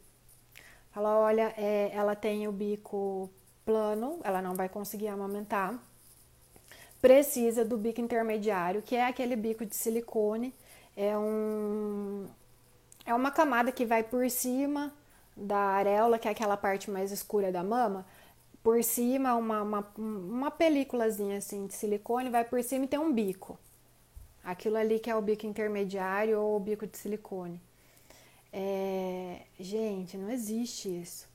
Falou, olha, é, ela tem o bico plano, ela não vai conseguir amamentar. Precisa do bico intermediário, que é aquele bico de silicone. É um é uma camada que vai por cima da areola, que é aquela parte mais escura da mama, por cima uma, uma, uma películazinha assim de silicone, vai por cima e tem um bico. Aquilo ali que é o bico intermediário ou o bico de silicone. É, gente, não existe isso.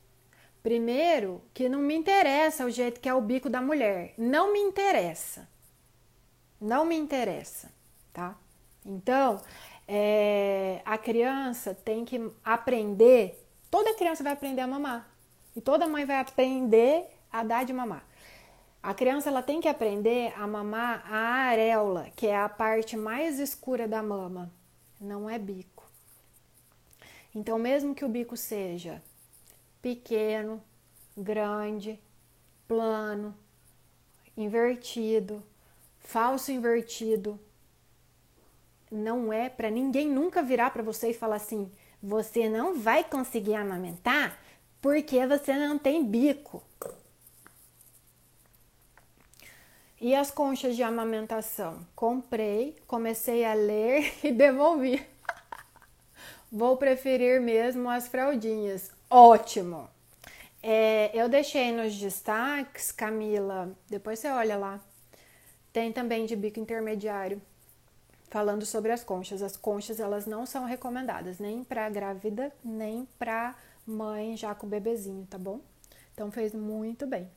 Primeiro, que não me interessa o jeito que é o bico da mulher. Não me interessa. Não me interessa, tá? Então, é, a criança tem que aprender Toda criança vai aprender a mamar. E toda mãe vai aprender a dar de mamar. A criança ela tem que aprender a mamar a areola, que é a parte mais escura da mama, não é bico. Então, mesmo que o bico seja pequeno, grande, plano, invertido, falso invertido, não é para ninguém nunca virar para você e falar assim: você não vai conseguir amamentar porque você não tem bico. E as conchas de amamentação? Comprei, comecei a ler e devolvi. Vou preferir mesmo as fraldinhas. Ótimo! É, eu deixei nos destaques, Camila, depois você olha lá. Tem também de bico intermediário falando sobre as conchas. As conchas elas não são recomendadas nem para grávida, nem para mãe já com bebezinho, tá bom? Então fez muito bem.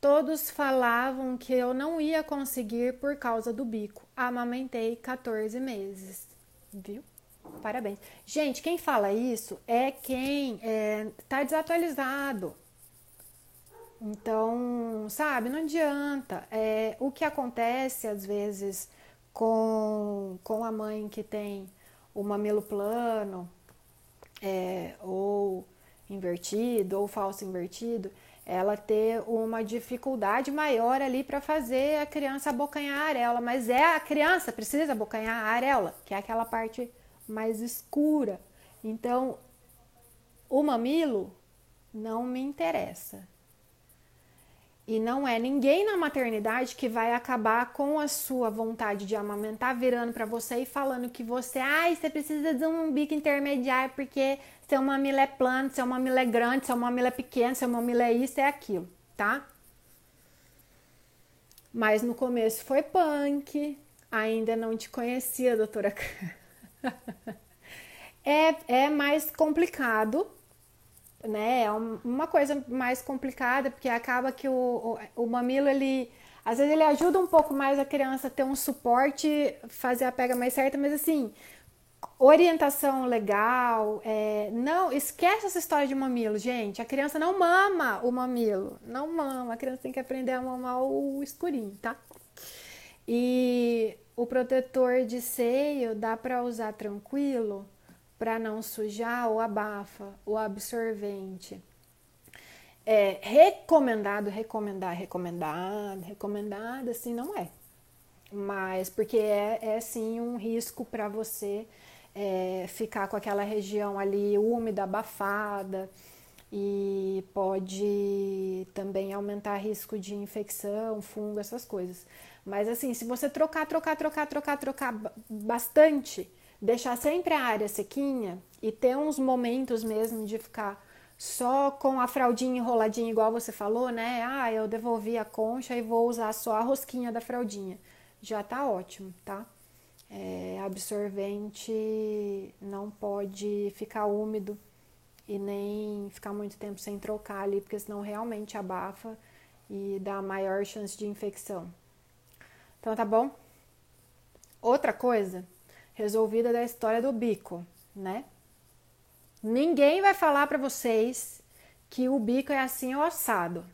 Todos falavam que eu não ia conseguir por causa do bico. Amamentei 14 meses, viu? Parabéns. Gente, quem fala isso é quem é, tá desatualizado. Então, sabe, não adianta. É, o que acontece às vezes com, com a mãe que tem o mamilo plano, é, ou invertido, ou falso invertido, ela ter uma dificuldade maior ali para fazer a criança abocanhar a. Mas é a criança precisa abocanhar a areola, que é aquela parte mais escura. Então, o mamilo não me interessa. E não é ninguém na maternidade que vai acabar com a sua vontade de amamentar virando para você e falando que você, ai, você precisa de um bico intermediário porque seu mamilo é plano, seu mamilo é grande, seu mamilo é pequeno, seu mamilo é isso, é aquilo, tá? Mas no começo foi punk, ainda não te conhecia, doutora. É, é mais complicado, né? É uma coisa mais complicada, porque acaba que o, o, o, mamilo, ele. Às vezes ele ajuda um pouco mais a criança a ter um suporte, fazer a pega mais certa, mas assim, orientação legal, é, não, esquece essa história de mamilo, gente. A criança não mama o mamilo, não mama. A criança tem que aprender a mamar o escurinho, tá? E o protetor de seio dá para usar tranquilo para não sujar ou abafa o absorvente. É recomendado, recomendar, recomendado, recomendado, assim não é. Mas porque é, é sim um risco para você é, ficar com aquela região ali úmida, abafada e pode também aumentar risco de infecção, fungo, essas coisas. Mas assim, se você trocar, trocar, trocar, trocar, trocar bastante, deixar sempre a área sequinha e ter uns momentos mesmo de ficar só com a fraldinha enroladinha, igual você falou, né? Ah, eu devolvi a concha e vou usar só a rosquinha da fraldinha. Já tá ótimo, tá? É, absorvente não pode ficar úmido e nem ficar muito tempo sem trocar ali, porque senão realmente abafa e dá maior chance de infecção. Então tá bom? Outra coisa, resolvida da história do bico, né? Ninguém vai falar para vocês que o bico é assim ou assado.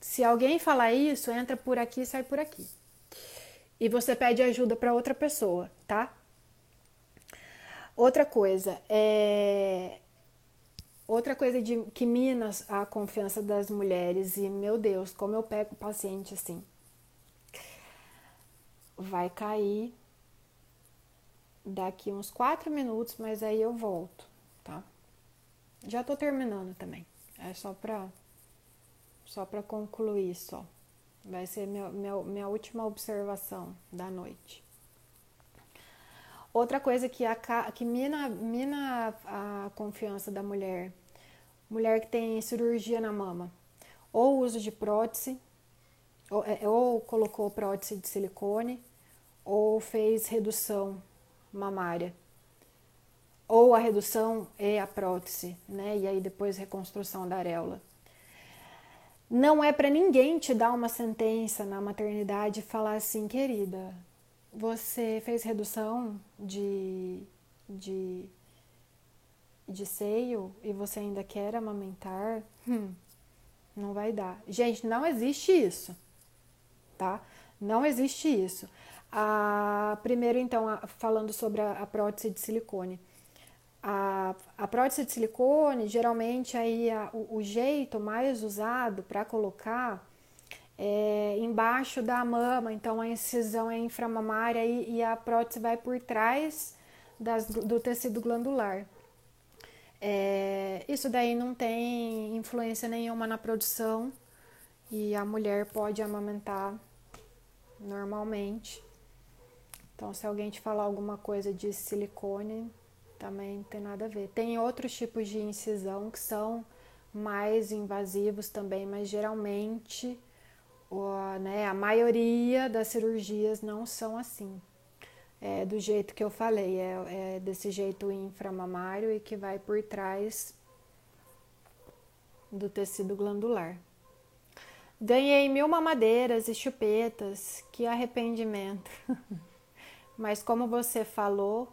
Se alguém falar isso, entra por aqui e sai por aqui. E você pede ajuda para outra pessoa, tá? Outra coisa, é outra coisa de que mina a confiança das mulheres e meu Deus, como eu pego paciente assim. Vai cair daqui uns quatro minutos, mas aí eu volto tá? Já tô terminando também. É só pra, só pra concluir só. Vai ser minha, minha, minha última observação da noite. Outra coisa que, a, que mina, mina a confiança da mulher, mulher que tem cirurgia na mama, ou uso de prótese, ou, é, ou colocou prótese de silicone, ou fez redução mamária ou a redução e a prótese, né? E aí depois reconstrução da areola. Não é para ninguém te dar uma sentença na maternidade e falar assim, querida, você fez redução de, de, de seio e você ainda quer amamentar? Hum, não vai dar. Gente, não existe isso, tá? Não existe isso. A, primeiro, então, a, falando sobre a, a prótese de silicone. A, a prótese de silicone, geralmente aí a, o, o, jeito mais usado para colocar é embaixo da mama, então a incisão é inframamária e, e a prótese vai por trás das, do tecido glandular. É, isso daí não tem influência nenhuma na produção e a mulher pode amamentar normalmente. Então, se alguém te falar alguma coisa de silicone, também não tem nada a ver. Tem outros tipos de incisão que são mais invasivos também, mas geralmente o, né, a maioria das cirurgias não são assim. É do jeito que eu falei, é, é desse jeito inframamário e que vai por trás do tecido glandular. Ganhei mil mamadeiras e chupetas, que arrependimento. Mas como você falou,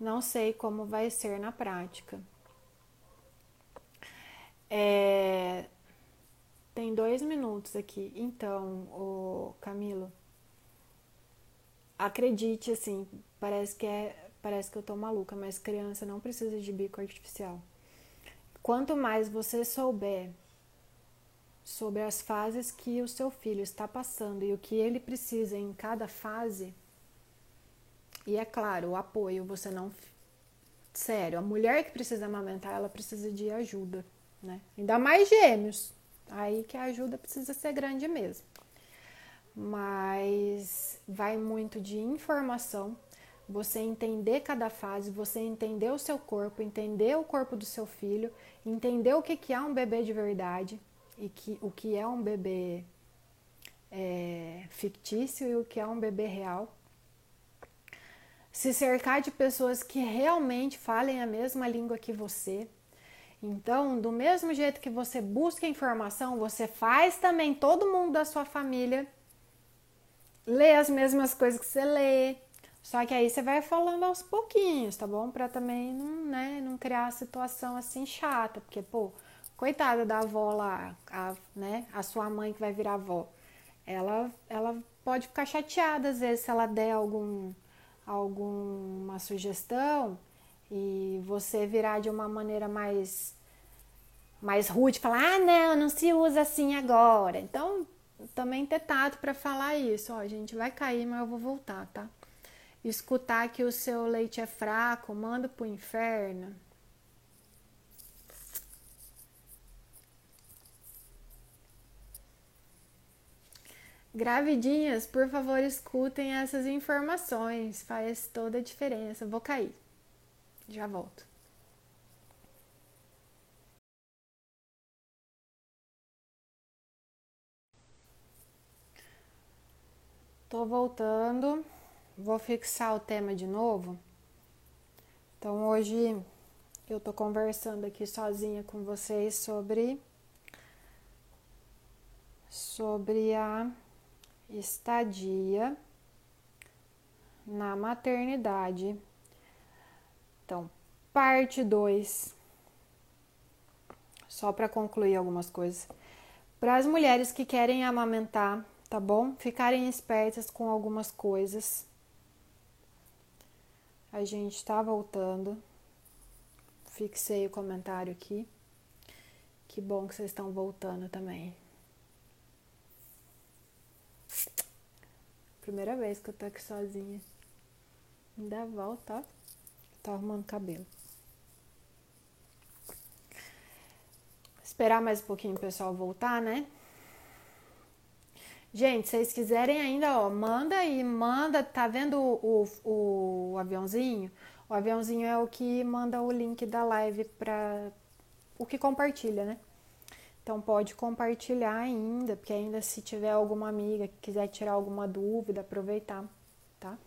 não sei como vai ser na prática. É, tem dois minutos aqui. Então, o Camilo, acredite assim, parece que é, parece que eu tô maluca, mas criança não precisa de bico artificial. Quanto mais você souber sobre as fases que o seu filho está passando e o que ele precisa em cada fase, e é claro, o apoio, você não. Sério, a mulher que precisa amamentar, ela precisa de ajuda, né? Ainda mais gêmeos. Aí que a ajuda precisa ser grande mesmo. Mas vai muito de informação, você entender cada fase, você entender o seu corpo, entender o corpo do seu filho, entender o que, é um bebê de verdade e que, o que é um bebê é, fictício e o que é um bebê real se cercar de pessoas que realmente falem a mesma língua que você. Então, do mesmo jeito que você busca informação, você faz também todo mundo da sua família ler as mesmas coisas que você lê. Só que aí você vai falando aos pouquinhos, tá bom? Para também não, né, não criar situação assim chata, porque pô, coitada da avó lá, a, né, a sua mãe que vai virar avó. Ela ela pode ficar chateada às vezes se ela der algum alguma sugestão e você virar de uma maneira mais mais rude, falar: "Ah, não, não se usa assim agora". Então, também ter tato para falar isso, ó, gente, vai cair, mas eu vou voltar, tá? Escutar que o seu leite é fraco, manda pro inferno. Gravidinhas, por favor, escutem essas informações, faz toda a diferença. Vou cair. Já volto. Tô voltando. Vou fixar o tema de novo. Então hoje eu tô conversando aqui sozinha com vocês sobre sobre a estadia na maternidade. Então, parte 2. Só para concluir algumas coisas. Para as mulheres que querem amamentar, tá bom? Ficarem espertas com algumas coisas. A gente está voltando. Fixei o comentário aqui. Que bom que vocês estão voltando também. Primeira vez que eu tô aqui sozinha. Ainda volta, ó. Tô arrumando cabelo. Esperar mais um pouquinho o pessoal voltar, né? Gente, se vocês quiserem ainda, ó, manda aí, manda, tá vendo o, o, o aviãozinho? O aviãozinho é o que manda o link da live para o que compartilha, né? Então pode compartilhar ainda, porque ainda se tiver alguma amiga que quiser tirar alguma dúvida, aproveitar, tá?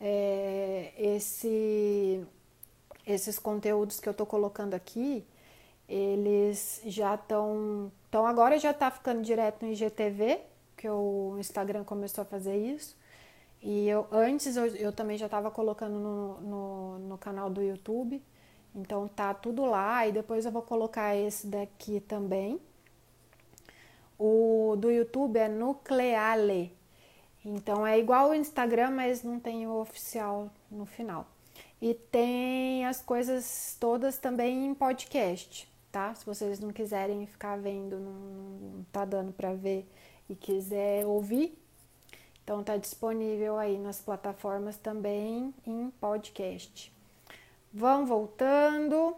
É, esse, esses conteúdos que eu tô colocando aqui, eles já estão. Então agora já tá ficando direto no IGTV, que o Instagram começou a fazer isso. E eu antes eu, eu também já estava colocando no, no, no, canal do YouTube. Então tá tudo lá e depois eu vou colocar esse daqui também. O do YouTube é Nucleale. Então é igual o Instagram, mas não tem o oficial no final. E tem as coisas todas também em podcast, tá? Se vocês não quiserem ficar vendo, não, não tá dando para ver e quiser ouvir, então tá disponível aí nas plataformas também em podcast. Vão voltando,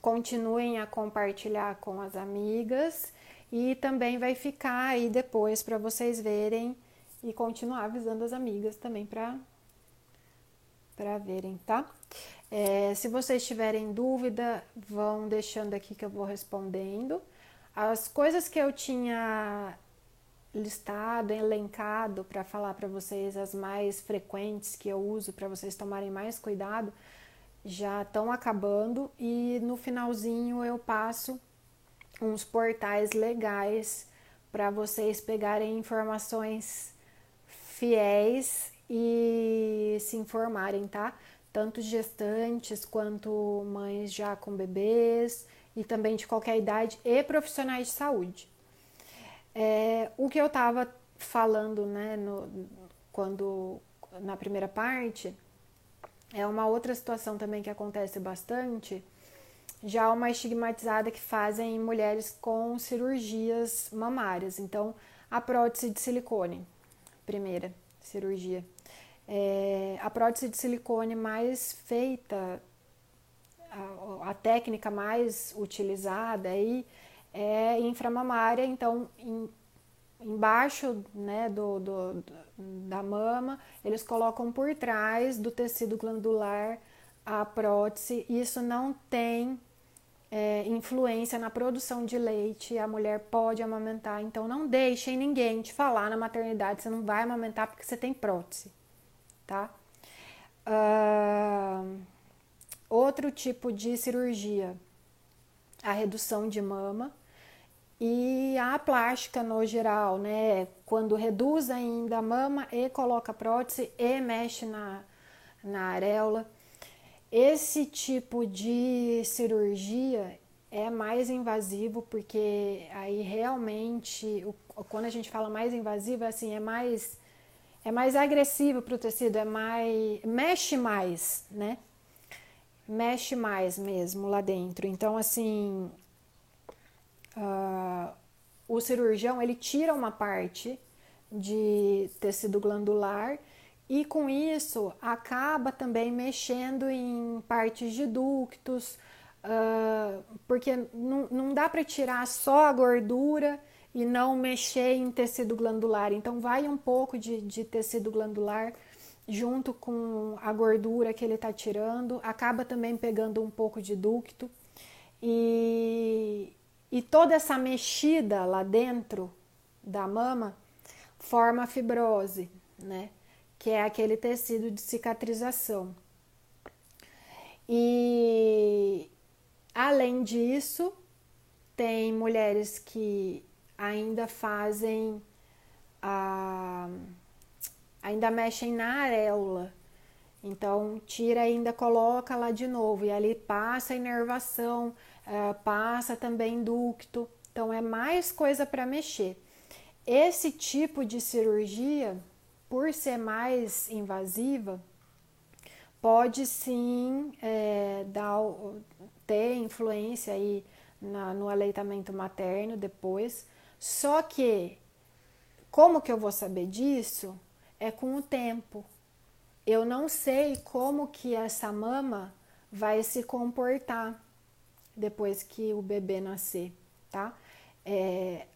continuem a compartilhar com as amigas e também vai ficar aí depois para vocês verem e continuar avisando as amigas também para para verem, tá? É, se vocês tiverem dúvida, vão deixando aqui que eu vou respondendo. As coisas que eu tinha listado, elencado para falar para vocês as mais frequentes que eu uso para vocês tomarem mais cuidado, já estão acabando e no finalzinho eu passo uns portais legais para vocês pegarem informações fiéis e se informarem, tá? Tanto gestantes quanto mães já com bebês e também de qualquer idade e profissionais de saúde. É, o que eu estava falando, né, no, quando na primeira parte, é uma outra situação também que acontece bastante, já uma estigmatizada que fazem mulheres com cirurgias mamárias. Então, a prótese de silicone, primeira cirurgia. É, a prótese de silicone mais feita, a, a técnica mais utilizada aí é inframamária, então em, embaixo né, do, do, da mama, eles colocam por trás do tecido glandular a prótese. Isso não tem é, influência na produção de leite, a mulher pode amamentar. Então não deixem ninguém te falar na maternidade, você não vai amamentar porque você tem prótese, tá? Uh, outro tipo de cirurgia, a redução de mama e a plástica no geral, né? Quando reduz ainda a mama e coloca prótese e mexe na, na areola. Esse tipo de cirurgia é mais invasivo porque aí realmente, quando a gente fala mais invasivo, assim, é mais é mais agressivo para o tecido, é mais mexe mais, né? Mexe mais mesmo lá dentro. Então, assim, uh, o cirurgião ele tira uma parte de tecido glandular e com isso acaba também mexendo em partes de ductos, uh, porque não, não dá para tirar só a gordura e não mexer em tecido glandular. Então, vai um pouco de, de tecido glandular junto com a gordura que ele está tirando, acaba também pegando um pouco de ducto. E, e toda essa mexida lá dentro da mama forma fibrose, né? Que é aquele tecido de cicatrização. E além disso, tem mulheres que ainda fazem a ainda mexem na areola. Então, tira ainda coloca lá de novo e ali passa a inervação, uh, passa também ducto. Então, é mais coisa para mexer. Esse tipo de cirurgia, por ser mais invasiva, pode sim é, dar, ter influência aí na, no aleitamento materno depois. Só que, como que eu vou saber disso? É com o tempo. Eu não sei como que essa mama vai se comportar depois que o bebê nascer, tá? É,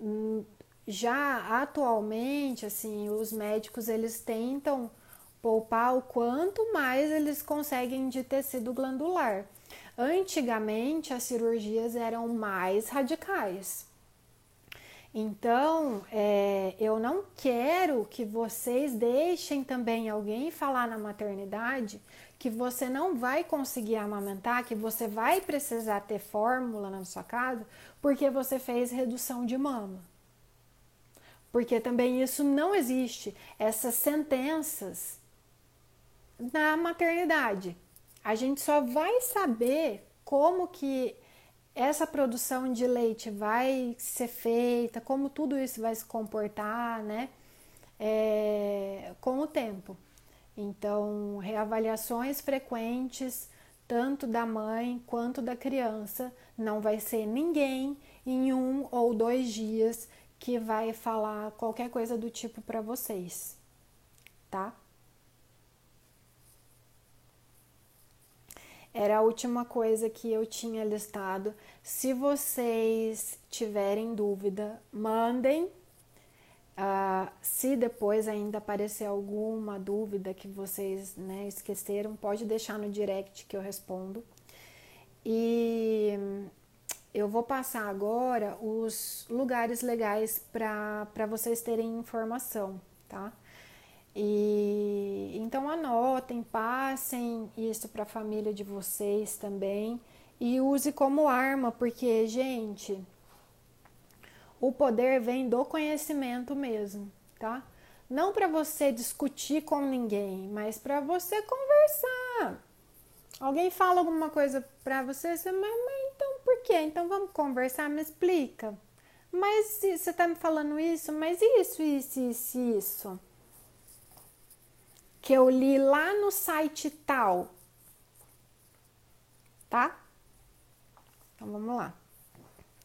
hum, já atualmente, assim, os médicos eles tentam poupar o quanto mais eles conseguem de tecido glandular. Antigamente as cirurgias eram mais radicais. Então, é, eu não quero que vocês deixem também alguém falar na maternidade que você não vai conseguir amamentar, que você vai precisar ter fórmula na sua casa porque você fez redução de mama. Porque também isso não existe. Essas sentenças na maternidade. A gente só vai saber como que essa produção de leite vai ser feita, como tudo isso vai se comportar, né? É, com o tempo. Então, reavaliações frequentes, tanto da mãe quanto da criança, não vai ser ninguém em um ou dois dias que vai falar qualquer coisa do tipo para vocês, tá? Era a última coisa que eu tinha listado. Se vocês tiverem dúvida, mandem. Uh, se depois ainda aparecer alguma dúvida que vocês né, esqueceram, pode deixar no direct que eu respondo. E eu vou passar agora os lugares legais para vocês terem informação, tá? E então anotem, passem isso para a família de vocês também e use como arma, porque, gente, o poder vem do conhecimento mesmo, tá? Não para você discutir com ninguém, mas para você conversar. Alguém fala alguma coisa para você, você, mas, mas então por quê? Então vamos conversar, me explica. Mas você tá me falando isso, mas isso, isso, isso, isso que eu li lá no site tal. Tá? Então vamos lá.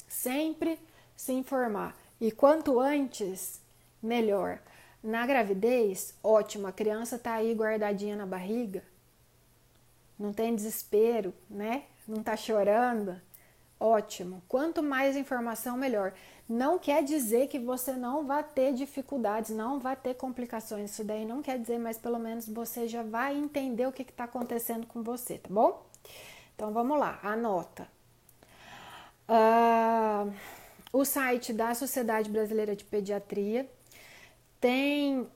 Sempre se informar. E quanto antes, melhor. Na gravidez, ótimo, a criança tá aí guardadinha na barriga. Não tem desespero, né? Não tá chorando. Ótimo. Quanto mais informação, melhor. Não quer dizer que você não vai ter dificuldades, não vai ter complicações. Isso daí não quer dizer, mas pelo menos você já vai entender o que está acontecendo com você, tá bom? Então vamos lá, anota. Uh, o site da Sociedade Brasileira de Pediatria tem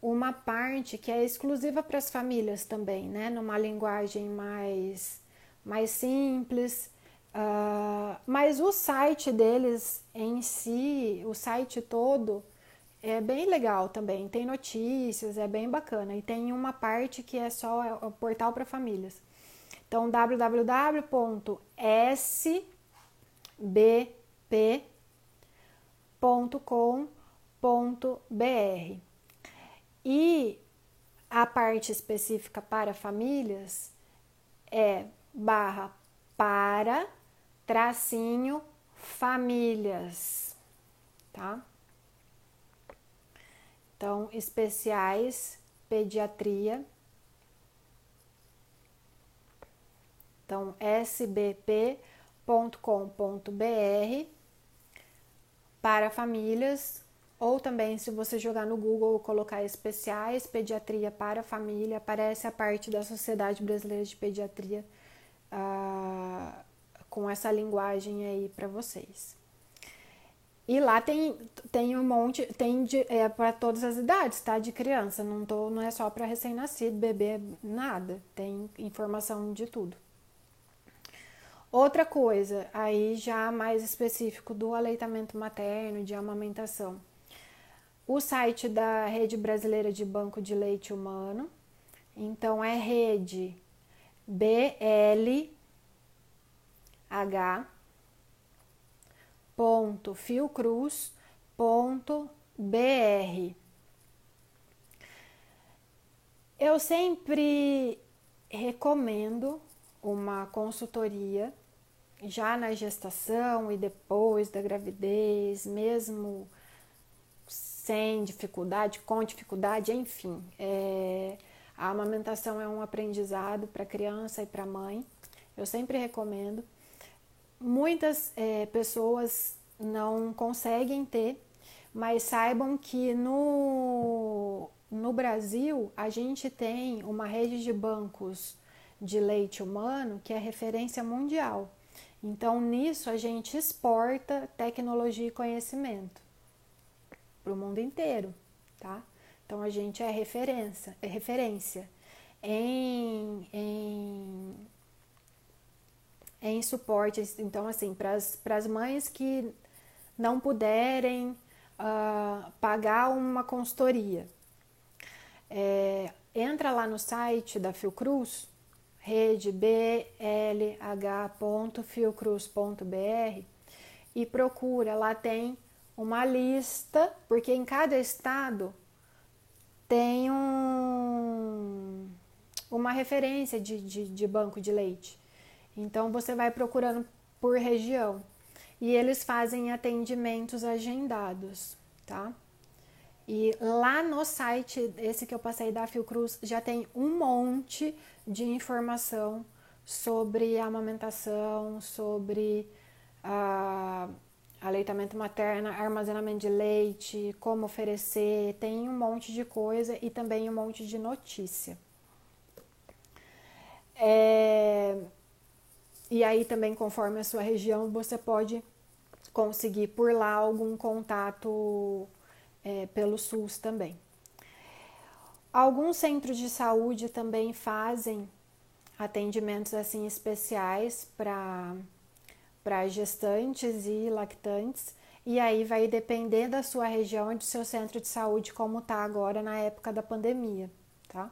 uma parte que é exclusiva para as famílias também, né? Numa linguagem mais, mais simples Uh, mas o site deles em si, o site todo, é bem legal também. Tem notícias, é bem bacana. E tem uma parte que é só o portal para famílias. Então, www.sbp.com.br. E a parte específica para famílias é barra para tracinho famílias, tá? Então, especiais pediatria. Então, sbp.com.br para famílias, ou também se você jogar no Google colocar especiais pediatria para família, aparece a parte da Sociedade Brasileira de Pediatria uh, com essa linguagem aí para vocês. E lá tem, tem um monte, tem é para todas as idades, tá? De criança, não, tô, não é só para recém-nascido, bebê, nada. Tem informação de tudo. Outra coisa, aí já mais específico do aleitamento materno, de amamentação. O site da Rede Brasileira de Banco de Leite Humano. Então é rede BLH www.fiocruz.br. Eu sempre recomendo uma consultoria já na gestação e depois da gravidez, mesmo sem dificuldade, com dificuldade, enfim. É, a amamentação é um aprendizado para criança e para mãe. Eu sempre recomendo muitas é, pessoas não conseguem ter, mas saibam que no, no Brasil a gente tem uma rede de bancos de leite humano que é referência mundial. Então, nisso a gente exporta tecnologia e conhecimento para o mundo inteiro, tá? Então a gente é referência, é referência em, em em suporte. Então, assim, para as mães que não puderem uh, pagar uma consultoria, é, entra lá no site da Fiocruz, rede blh.fiocruz.br e procura. Lá tem uma lista, porque em cada estado tem um, uma referência de, de, de banco de leite. Então você vai procurando por região e eles fazem atendimentos agendados, tá? E lá no site, esse que eu passei da Fiocruz, já tem um monte de informação sobre amamentação, sobre ah, aleitamento materno, armazenamento de leite, como oferecer, tem um monte de coisa e também um monte de notícia. É, e aí também, conforme a sua região, você pode conseguir por lá algum contato é, pelo SUS também. Alguns centros de saúde também fazem atendimentos assim especiais para gestantes e lactantes, e aí vai depender da sua região e do seu centro de saúde como tá agora na época da pandemia, tá?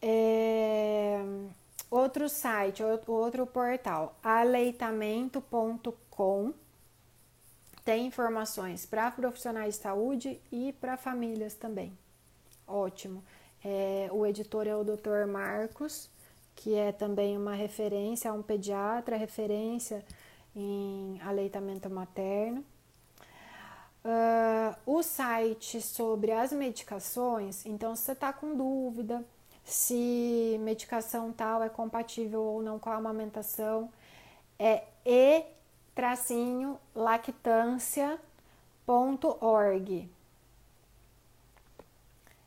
É... Outro site, outro portal, aleitamento.com, tem informações para profissionais de saúde e para famílias também. Ótimo. É, o editor é o Dr. Marcos, que é também uma referência, um pediatra, referência em aleitamento materno. Uh, o site sobre as medicações, então se você está com dúvida, se medicação tal é compatível ou não com a amamentação, é e-lactância.org.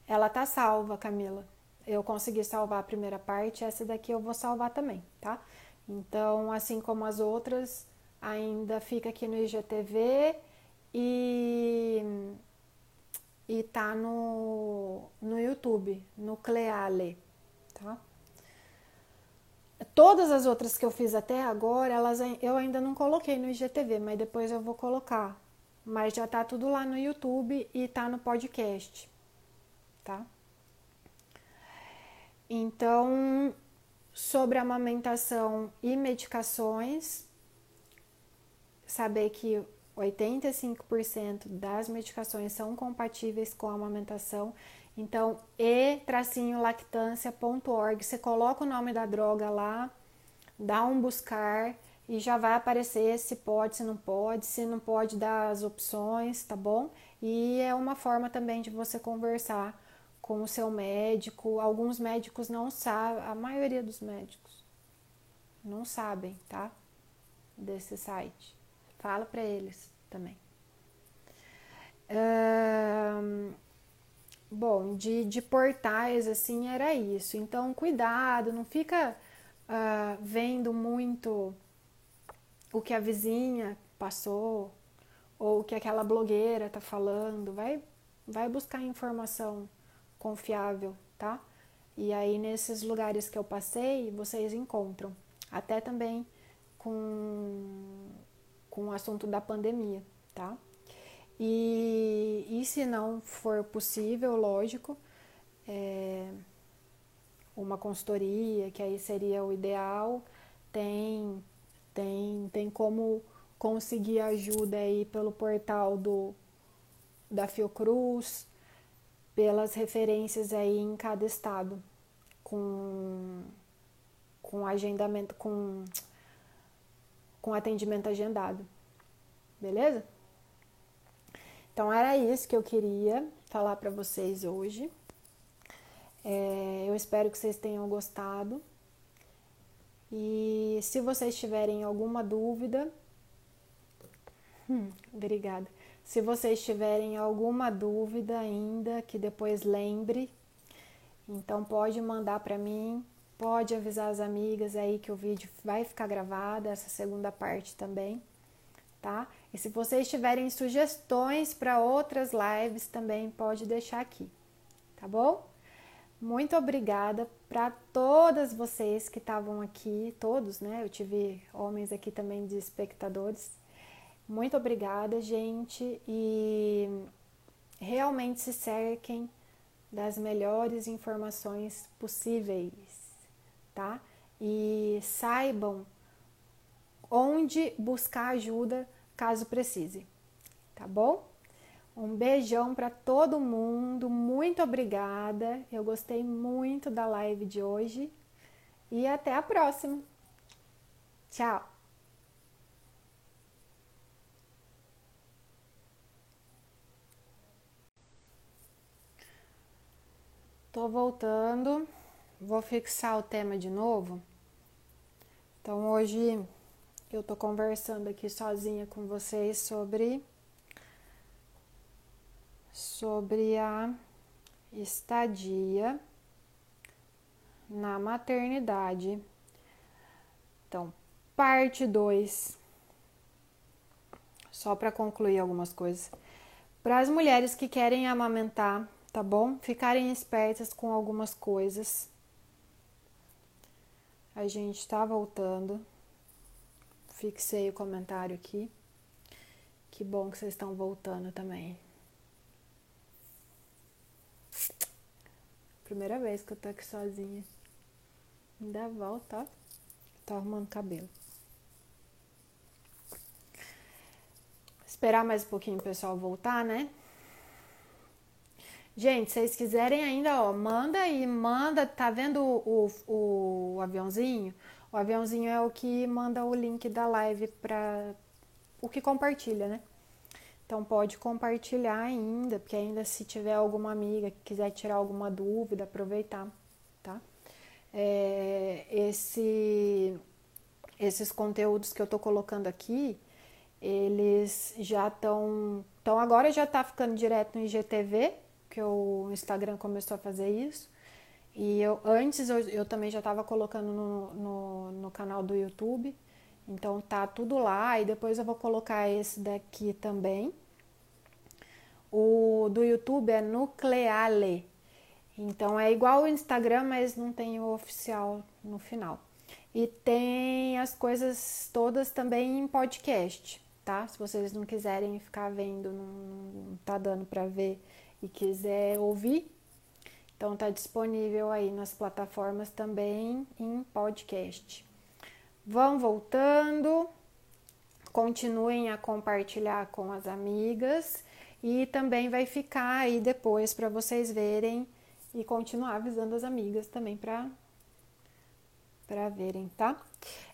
Ela tá salva, Camila. Eu consegui salvar a primeira parte, essa daqui eu vou salvar também, tá? Então, assim como as outras, ainda fica aqui no IGTV e e tá no, no YouTube, no Cleale, tá? Todas as outras que eu fiz até agora, elas eu ainda não coloquei no IGTV, mas depois eu vou colocar. Mas já tá tudo lá no YouTube e tá no podcast, tá? Então, sobre amamentação e medicações, saber que 85% das medicações são compatíveis com a amamentação. Então, e-lactância.org, você coloca o nome da droga lá, dá um buscar e já vai aparecer se pode, se não pode, se não pode dar as opções, tá bom? E é uma forma também de você conversar com o seu médico. Alguns médicos não sabem, a maioria dos médicos não sabem, tá? Desse site. Fala para eles também. bom, de, de portais, assim, era isso. Então, cuidado, não fica uh, vendo muito o que a vizinha passou ou o que aquela blogueira tá falando. Vai, vai buscar informação confiável, tá? E aí, nesses lugares que eu passei, vocês encontram. Até também com, com o assunto da pandemia, tá? E, e se não for possível, lógico, é, uma consultoria, que aí seria o ideal, tem, tem, tem como conseguir ajuda aí pelo portal do, da Fiocruz, pelas referências aí em cada estado, com, com agendamento, com, com atendimento agendado. Beleza? Então era isso que eu queria falar para vocês hoje. É, eu espero que vocês tenham gostado. E se vocês tiverem alguma dúvida, hum, obrigada. Se vocês tiverem alguma dúvida ainda, que depois lembre, então pode mandar para mim, pode avisar as amigas aí que o vídeo vai ficar gravado, essa segunda parte também, tá? E se vocês tiverem sugestões para outras lives, também pode deixar aqui, tá bom? Muito obrigada para todas vocês que estavam aqui, todos, né? Eu tive homens aqui também de espectadores. Muito obrigada, gente, e realmente se cerquem das melhores informações possíveis, tá? E saibam onde buscar ajuda caso precise. Tá bom? Um beijão para todo mundo, muito obrigada. Eu gostei muito da live de hoje e até a próxima. Tchau. Tô voltando. Vou fixar o tema de novo. Então hoje eu tô conversando aqui sozinha com vocês sobre sobre a estadia na maternidade. Então, parte 2. Só para concluir algumas coisas. Para as mulheres que querem amamentar, tá bom? Ficarem espertas com algumas coisas. A gente está voltando fixei o comentário aqui. Que bom que vocês estão voltando também. Primeira vez que eu tô aqui sozinha. Ainda volta, ó. Tô arrumando cabelo. Esperar mais um pouquinho o pessoal voltar, né? Gente, se vocês quiserem ainda, ó, manda aí, manda, tá vendo o, o, o aviãozinho? O aviãozinho é o que manda o link da live para o que compartilha, né? Então pode compartilhar ainda, porque ainda se tiver alguma amiga que quiser tirar alguma dúvida, aproveitar, tá? É, esse, esses conteúdos que eu tô colocando aqui, eles já estão. Então agora já tá ficando direto no IGTV, que o Instagram começou a fazer isso. E eu antes eu, eu também já estava colocando no, no, no, canal do YouTube. Então tá tudo lá e depois eu vou colocar esse daqui também. O do YouTube é Nucleale. Então é igual o Instagram, mas não tem o oficial no final. E tem as coisas todas também em podcast, tá? Se vocês não quiserem ficar vendo, não, não tá dando para ver e quiser ouvir, então tá disponível aí nas plataformas também em podcast. Vão voltando, continuem a compartilhar com as amigas e também vai ficar aí depois para vocês verem e continuar avisando as amigas também para para verem, tá?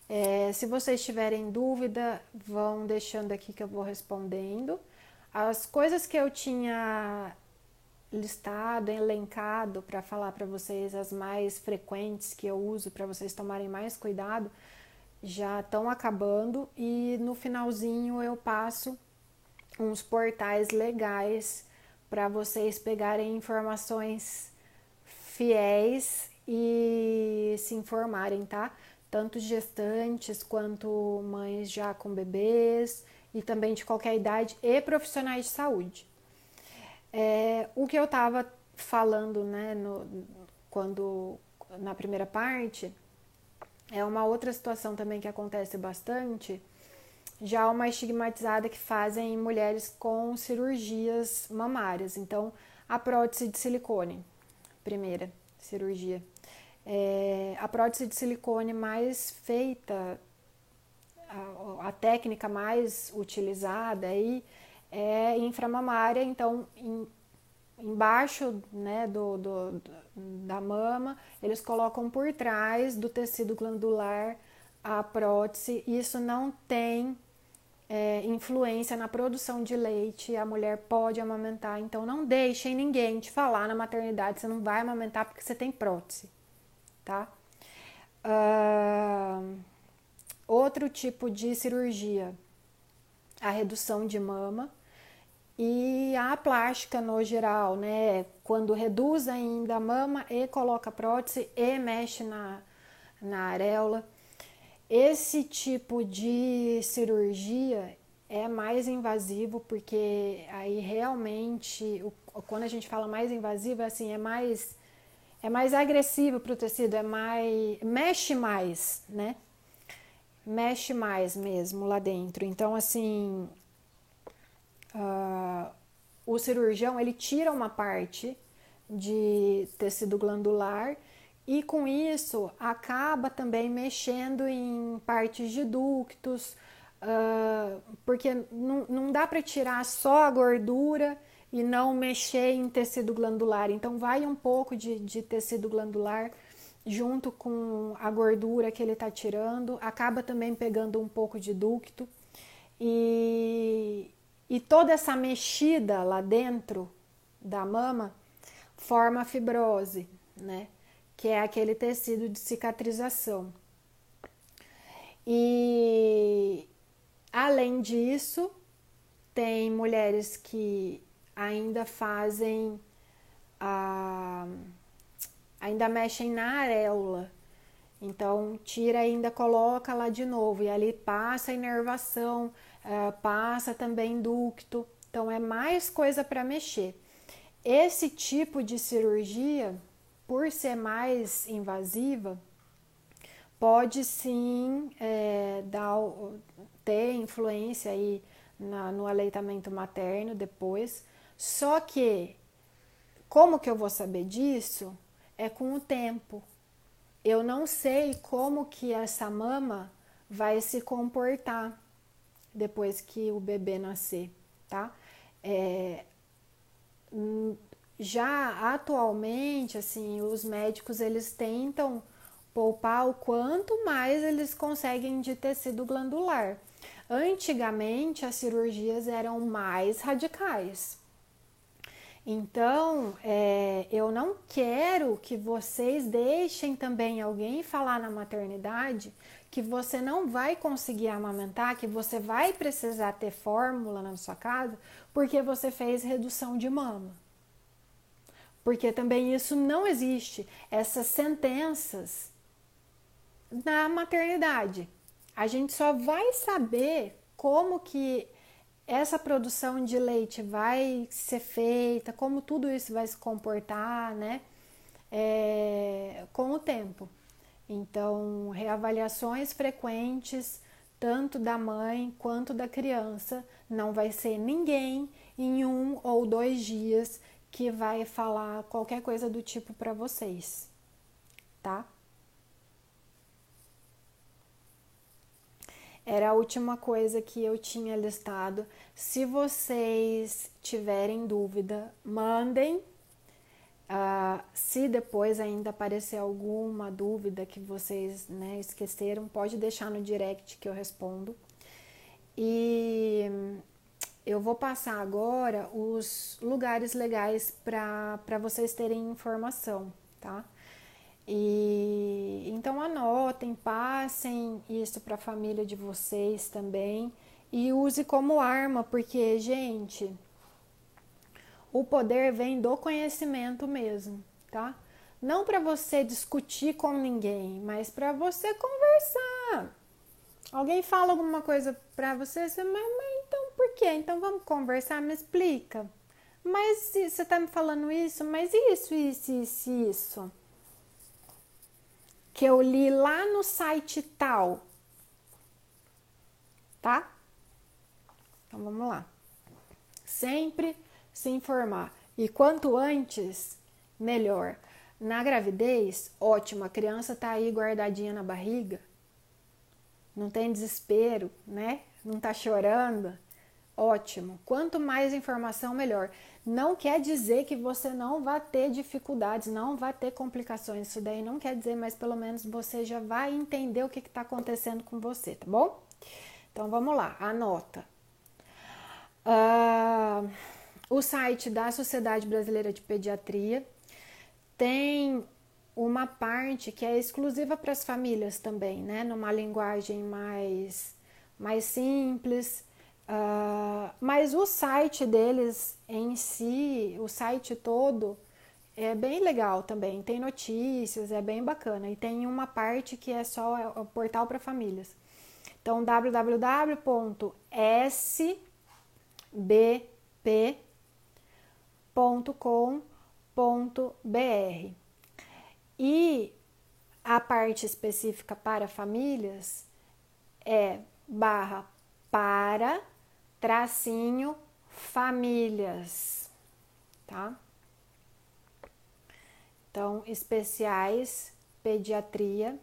É, se vocês tiverem dúvida, vão deixando aqui que eu vou respondendo. As coisas que eu tinha listado, elencado para falar para vocês as mais frequentes que eu uso para vocês tomarem mais cuidado, já estão acabando e no finalzinho eu passo uns portais legais para vocês pegarem informações fiéis e se informarem, tá? Tanto gestantes quanto mães já com bebês e também de qualquer idade e profissionais de saúde. É, o que eu estava falando, né, no, quando na primeira parte, é uma outra situação também que acontece bastante, já uma estigmatizada que fazem mulheres com cirurgias mamárias. Então, a prótese de silicone, primeira cirurgia. É, a prótese de silicone mais feita, a, a técnica mais utilizada aí é inframamária, então em, embaixo né, do, do, da mama, eles colocam por trás do tecido glandular a prótese. Isso não tem é, influência na produção de leite, a mulher pode amamentar. Então, não deixem ninguém te falar na maternidade você não vai amamentar porque você tem prótese, tá? Uh, outro tipo de cirurgia, a redução de mama e a plástica no geral, né? Quando reduz ainda a mama e coloca prótese e mexe na, na areola. Esse tipo de cirurgia é mais invasivo porque aí realmente quando a gente fala mais invasivo, assim, é mais é mais agressivo para o tecido, é mais mexe mais, né? Mexe mais mesmo lá dentro. Então, assim, uh, o cirurgião ele tira uma parte de tecido glandular e com isso acaba também mexendo em partes de ductos, uh, porque não, não dá para tirar só a gordura e não mexer em tecido glandular. Então, vai um pouco de, de tecido glandular junto com a gordura que ele está tirando, acaba também pegando um pouco de ducto. E, e toda essa mexida lá dentro da mama forma fibrose, né? que é aquele tecido de cicatrização. E além disso, tem mulheres que ainda fazem a ainda mexem na areola. Então, tira ainda coloca lá de novo e ali passa a inervação, uh, passa também ducto. Então, é mais coisa para mexer. Esse tipo de cirurgia por ser mais invasiva, pode sim é, dar, ter influência aí na, no aleitamento materno depois. Só que, como que eu vou saber disso? É com o tempo. Eu não sei como que essa mama vai se comportar depois que o bebê nascer, tá? É, já atualmente, assim, os médicos eles tentam poupar o quanto mais eles conseguem de tecido glandular. Antigamente as cirurgias eram mais radicais. Então, é, eu não quero que vocês deixem também alguém falar na maternidade que você não vai conseguir amamentar, que você vai precisar ter fórmula na sua casa porque você fez redução de mama porque também isso não existe, essas sentenças na maternidade. A gente só vai saber como que essa produção de leite vai ser feita, como tudo isso vai se comportar, né? É, com o tempo. Então, reavaliações frequentes, tanto da mãe quanto da criança, não vai ser ninguém em um ou dois dias que vai falar qualquer coisa do tipo para vocês, tá? Era a última coisa que eu tinha listado. Se vocês tiverem dúvida, mandem. Uh, se depois ainda aparecer alguma dúvida que vocês né, esqueceram, pode deixar no direct que eu respondo. E eu vou passar agora os lugares legais para vocês terem informação, tá? E então anotem, passem isso para a família de vocês também e use como arma, porque, gente, o poder vem do conhecimento mesmo, tá? Não para você discutir com ninguém, mas para você conversar. Alguém fala alguma coisa para você, você, mas, mas então por quê? Então vamos conversar, me explica. Mas você tá me falando isso, mas isso, isso, isso, isso. Que eu li lá no site tal. Tá? Então vamos lá. Sempre se informar. E quanto antes, melhor. Na gravidez, ótimo, a criança tá aí guardadinha na barriga, não tem desespero, né? Não tá chorando, ótimo. Quanto mais informação, melhor. Não quer dizer que você não vai ter dificuldades, não vai ter complicações. Isso daí não quer dizer, mas pelo menos você já vai entender o que está acontecendo com você, tá bom? Então vamos lá, anota. Uh, o site da Sociedade Brasileira de Pediatria tem uma parte que é exclusiva para as famílias também, né? Numa linguagem mais, mais simples. Uh, mas o site deles em si, o site todo, é bem legal também. Tem notícias, é bem bacana. E tem uma parte que é só o portal para famílias. Então, www.sbp.com br E a parte específica para famílias é barra para tracinho famílias, tá? Então, especiais pediatria.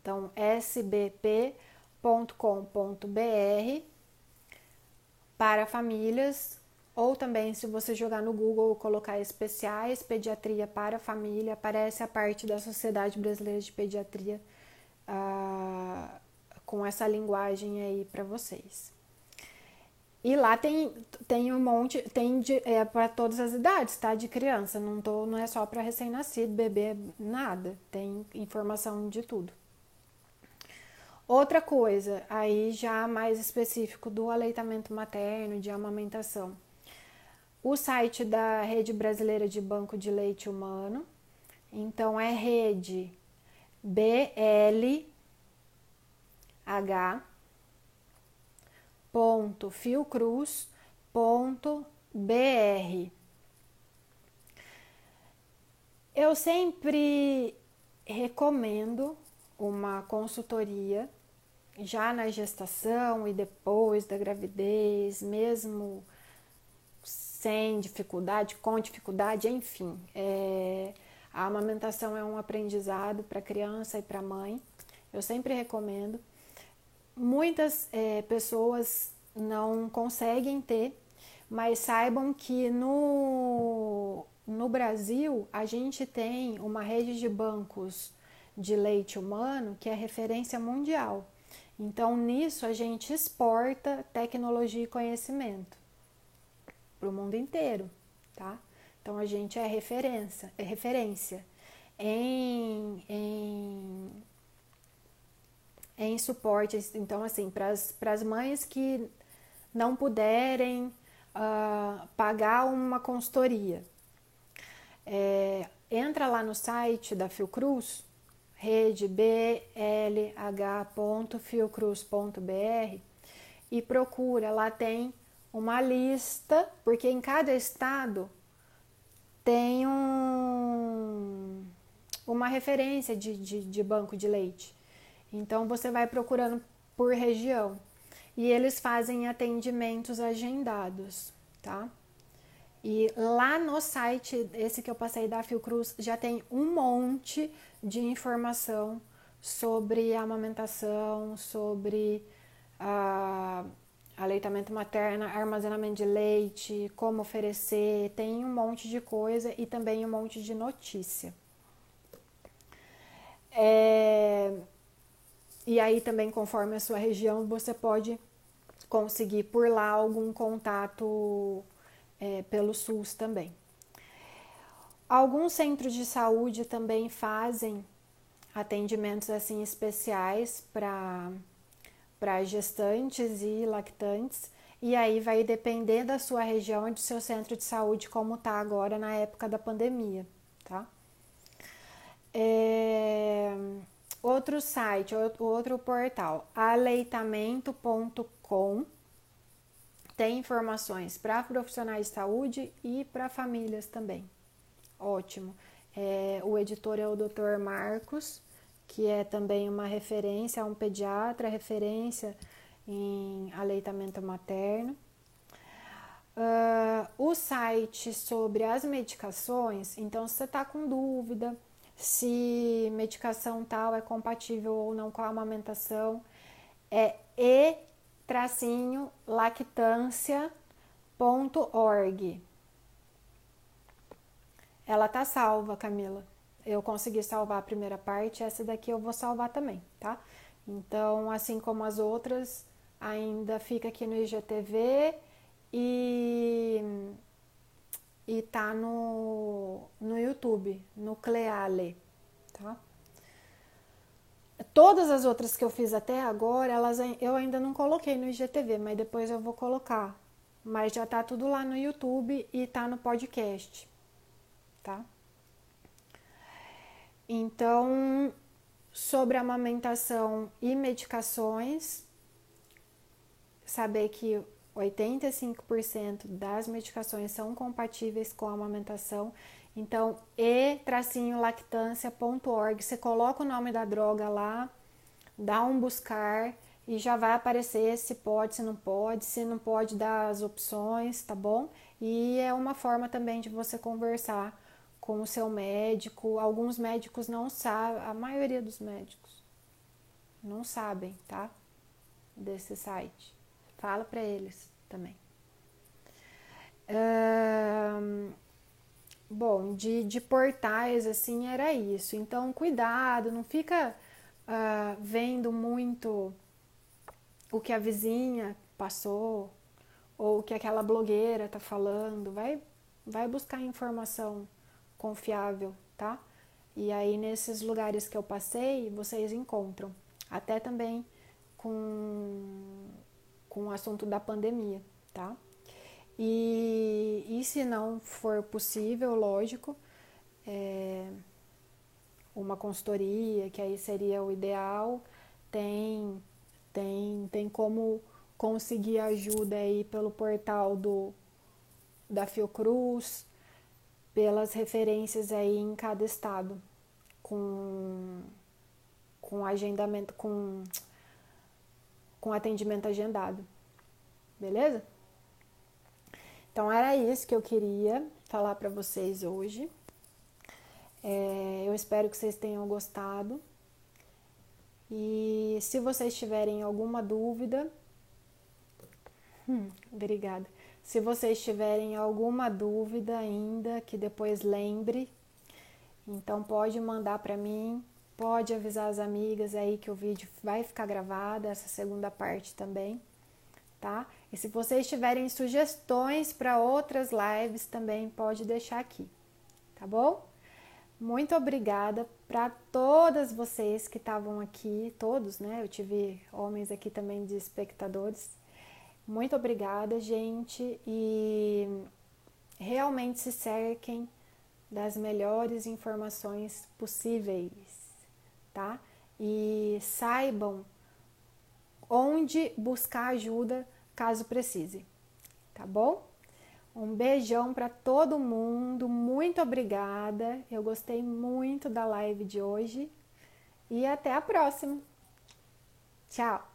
Então, sbp.com.br para famílias ou também, se você jogar no Google colocar especiais pediatria para família, aparece a parte da Sociedade Brasileira de Pediatria uh, com essa linguagem aí para vocês. E lá tem, tem um monte, tem é para todas as idades, tá? De criança, não, tô, não é só para recém-nascido, bebê, nada. Tem informação de tudo. Outra coisa, aí já mais específico do aleitamento materno, de amamentação o site da Rede Brasileira de Banco de Leite Humano. Então é rede BLH ponto fiocruz ponto br. Eu sempre recomendo uma consultoria já na gestação e depois da gravidez, mesmo sem dificuldade, com dificuldade, enfim. É, a amamentação é um aprendizado para criança e para mãe. Eu sempre recomendo. Muitas é, pessoas não conseguem ter, mas saibam que no, no Brasil a gente tem uma rede de bancos de leite humano que é referência mundial. Então, nisso a gente exporta tecnologia e conhecimento para o mundo inteiro, tá? Então a gente é referência, é referência em, em, em suporte. Então, assim, para as mães que não puderem uh, pagar uma consultoria, é, entra lá no site da Fiocruz, rede blh.fiocruz.br e procura, lá tem uma lista, porque em cada estado tem um, uma referência de, de, de banco de leite. Então você vai procurando por região e eles fazem atendimentos agendados, tá? E lá no site, esse que eu passei da Fiocruz, já tem um monte de informação sobre amamentação, sobre a uh, aleitamento materno, armazenamento de leite, como oferecer, tem um monte de coisa e também um monte de notícia. É... E aí também, conforme a sua região, você pode conseguir por lá algum contato é, pelo SUS também. Alguns centros de saúde também fazem atendimentos assim especiais para gestantes e lactantes. E aí vai depender da sua região e do seu centro de saúde como tá agora na época da pandemia, tá? É... Outro site, outro portal, aleitamento.com tem informações para profissionais de saúde e para famílias também. Ótimo. É, o editor é o Dr. Marcos, que é também uma referência, é um pediatra, referência em aleitamento materno. Uh, o site sobre as medicações, então se você está com dúvida se medicação tal é compatível ou não com a amamentação, é e-lactância.org. Ela tá salva, Camila. Eu consegui salvar a primeira parte, essa daqui eu vou salvar também, tá? Então, assim como as outras, ainda fica aqui no IGTV e e tá no, no YouTube, no Cleale, tá? Todas as outras que eu fiz até agora, elas eu ainda não coloquei no IGTV, mas depois eu vou colocar. Mas já tá tudo lá no YouTube e tá no podcast tá? Então, sobre amamentação e medicações, saber que 85% das medicações são compatíveis com a amamentação. Então, e-lactância.org, você coloca o nome da droga lá, dá um buscar e já vai aparecer se pode, se não pode, se não pode dar as opções, tá bom? E é uma forma também de você conversar com o seu médico. Alguns médicos não sabem, a maioria dos médicos não sabem, tá? Desse site. Fala para eles também. bom, de, de portais assim era isso. Então, cuidado, não fica uh, vendo muito o que a vizinha passou ou o que aquela blogueira tá falando. Vai, vai buscar informação confiável, tá? E aí nesses lugares que eu passei, vocês encontram. Até também com, com o assunto da pandemia, tá? E, e se não for possível, lógico, é, uma consultoria, que aí seria o ideal, tem, tem, tem como conseguir ajuda aí pelo portal do da Fiocruz, pelas referências aí em cada estado, com, com agendamento, com, com atendimento agendado. Beleza? Então era isso que eu queria falar para vocês hoje. É, eu espero que vocês tenham gostado. E se vocês tiverem alguma dúvida, hum, obrigada. Se vocês tiverem alguma dúvida ainda, que depois lembre, então pode mandar para mim, pode avisar as amigas aí que o vídeo vai ficar gravado, essa segunda parte também, tá? E se vocês tiverem sugestões para outras lives também pode deixar aqui, tá bom? Muito obrigada para todas vocês que estavam aqui, todos, né? Eu tive homens aqui também de espectadores muito obrigada, gente, e realmente se cerquem das melhores informações possíveis, tá? E saibam onde buscar ajuda caso precise, tá bom? Um beijão para todo mundo, muito obrigada. Eu gostei muito da live de hoje e até a próxima. Tchau!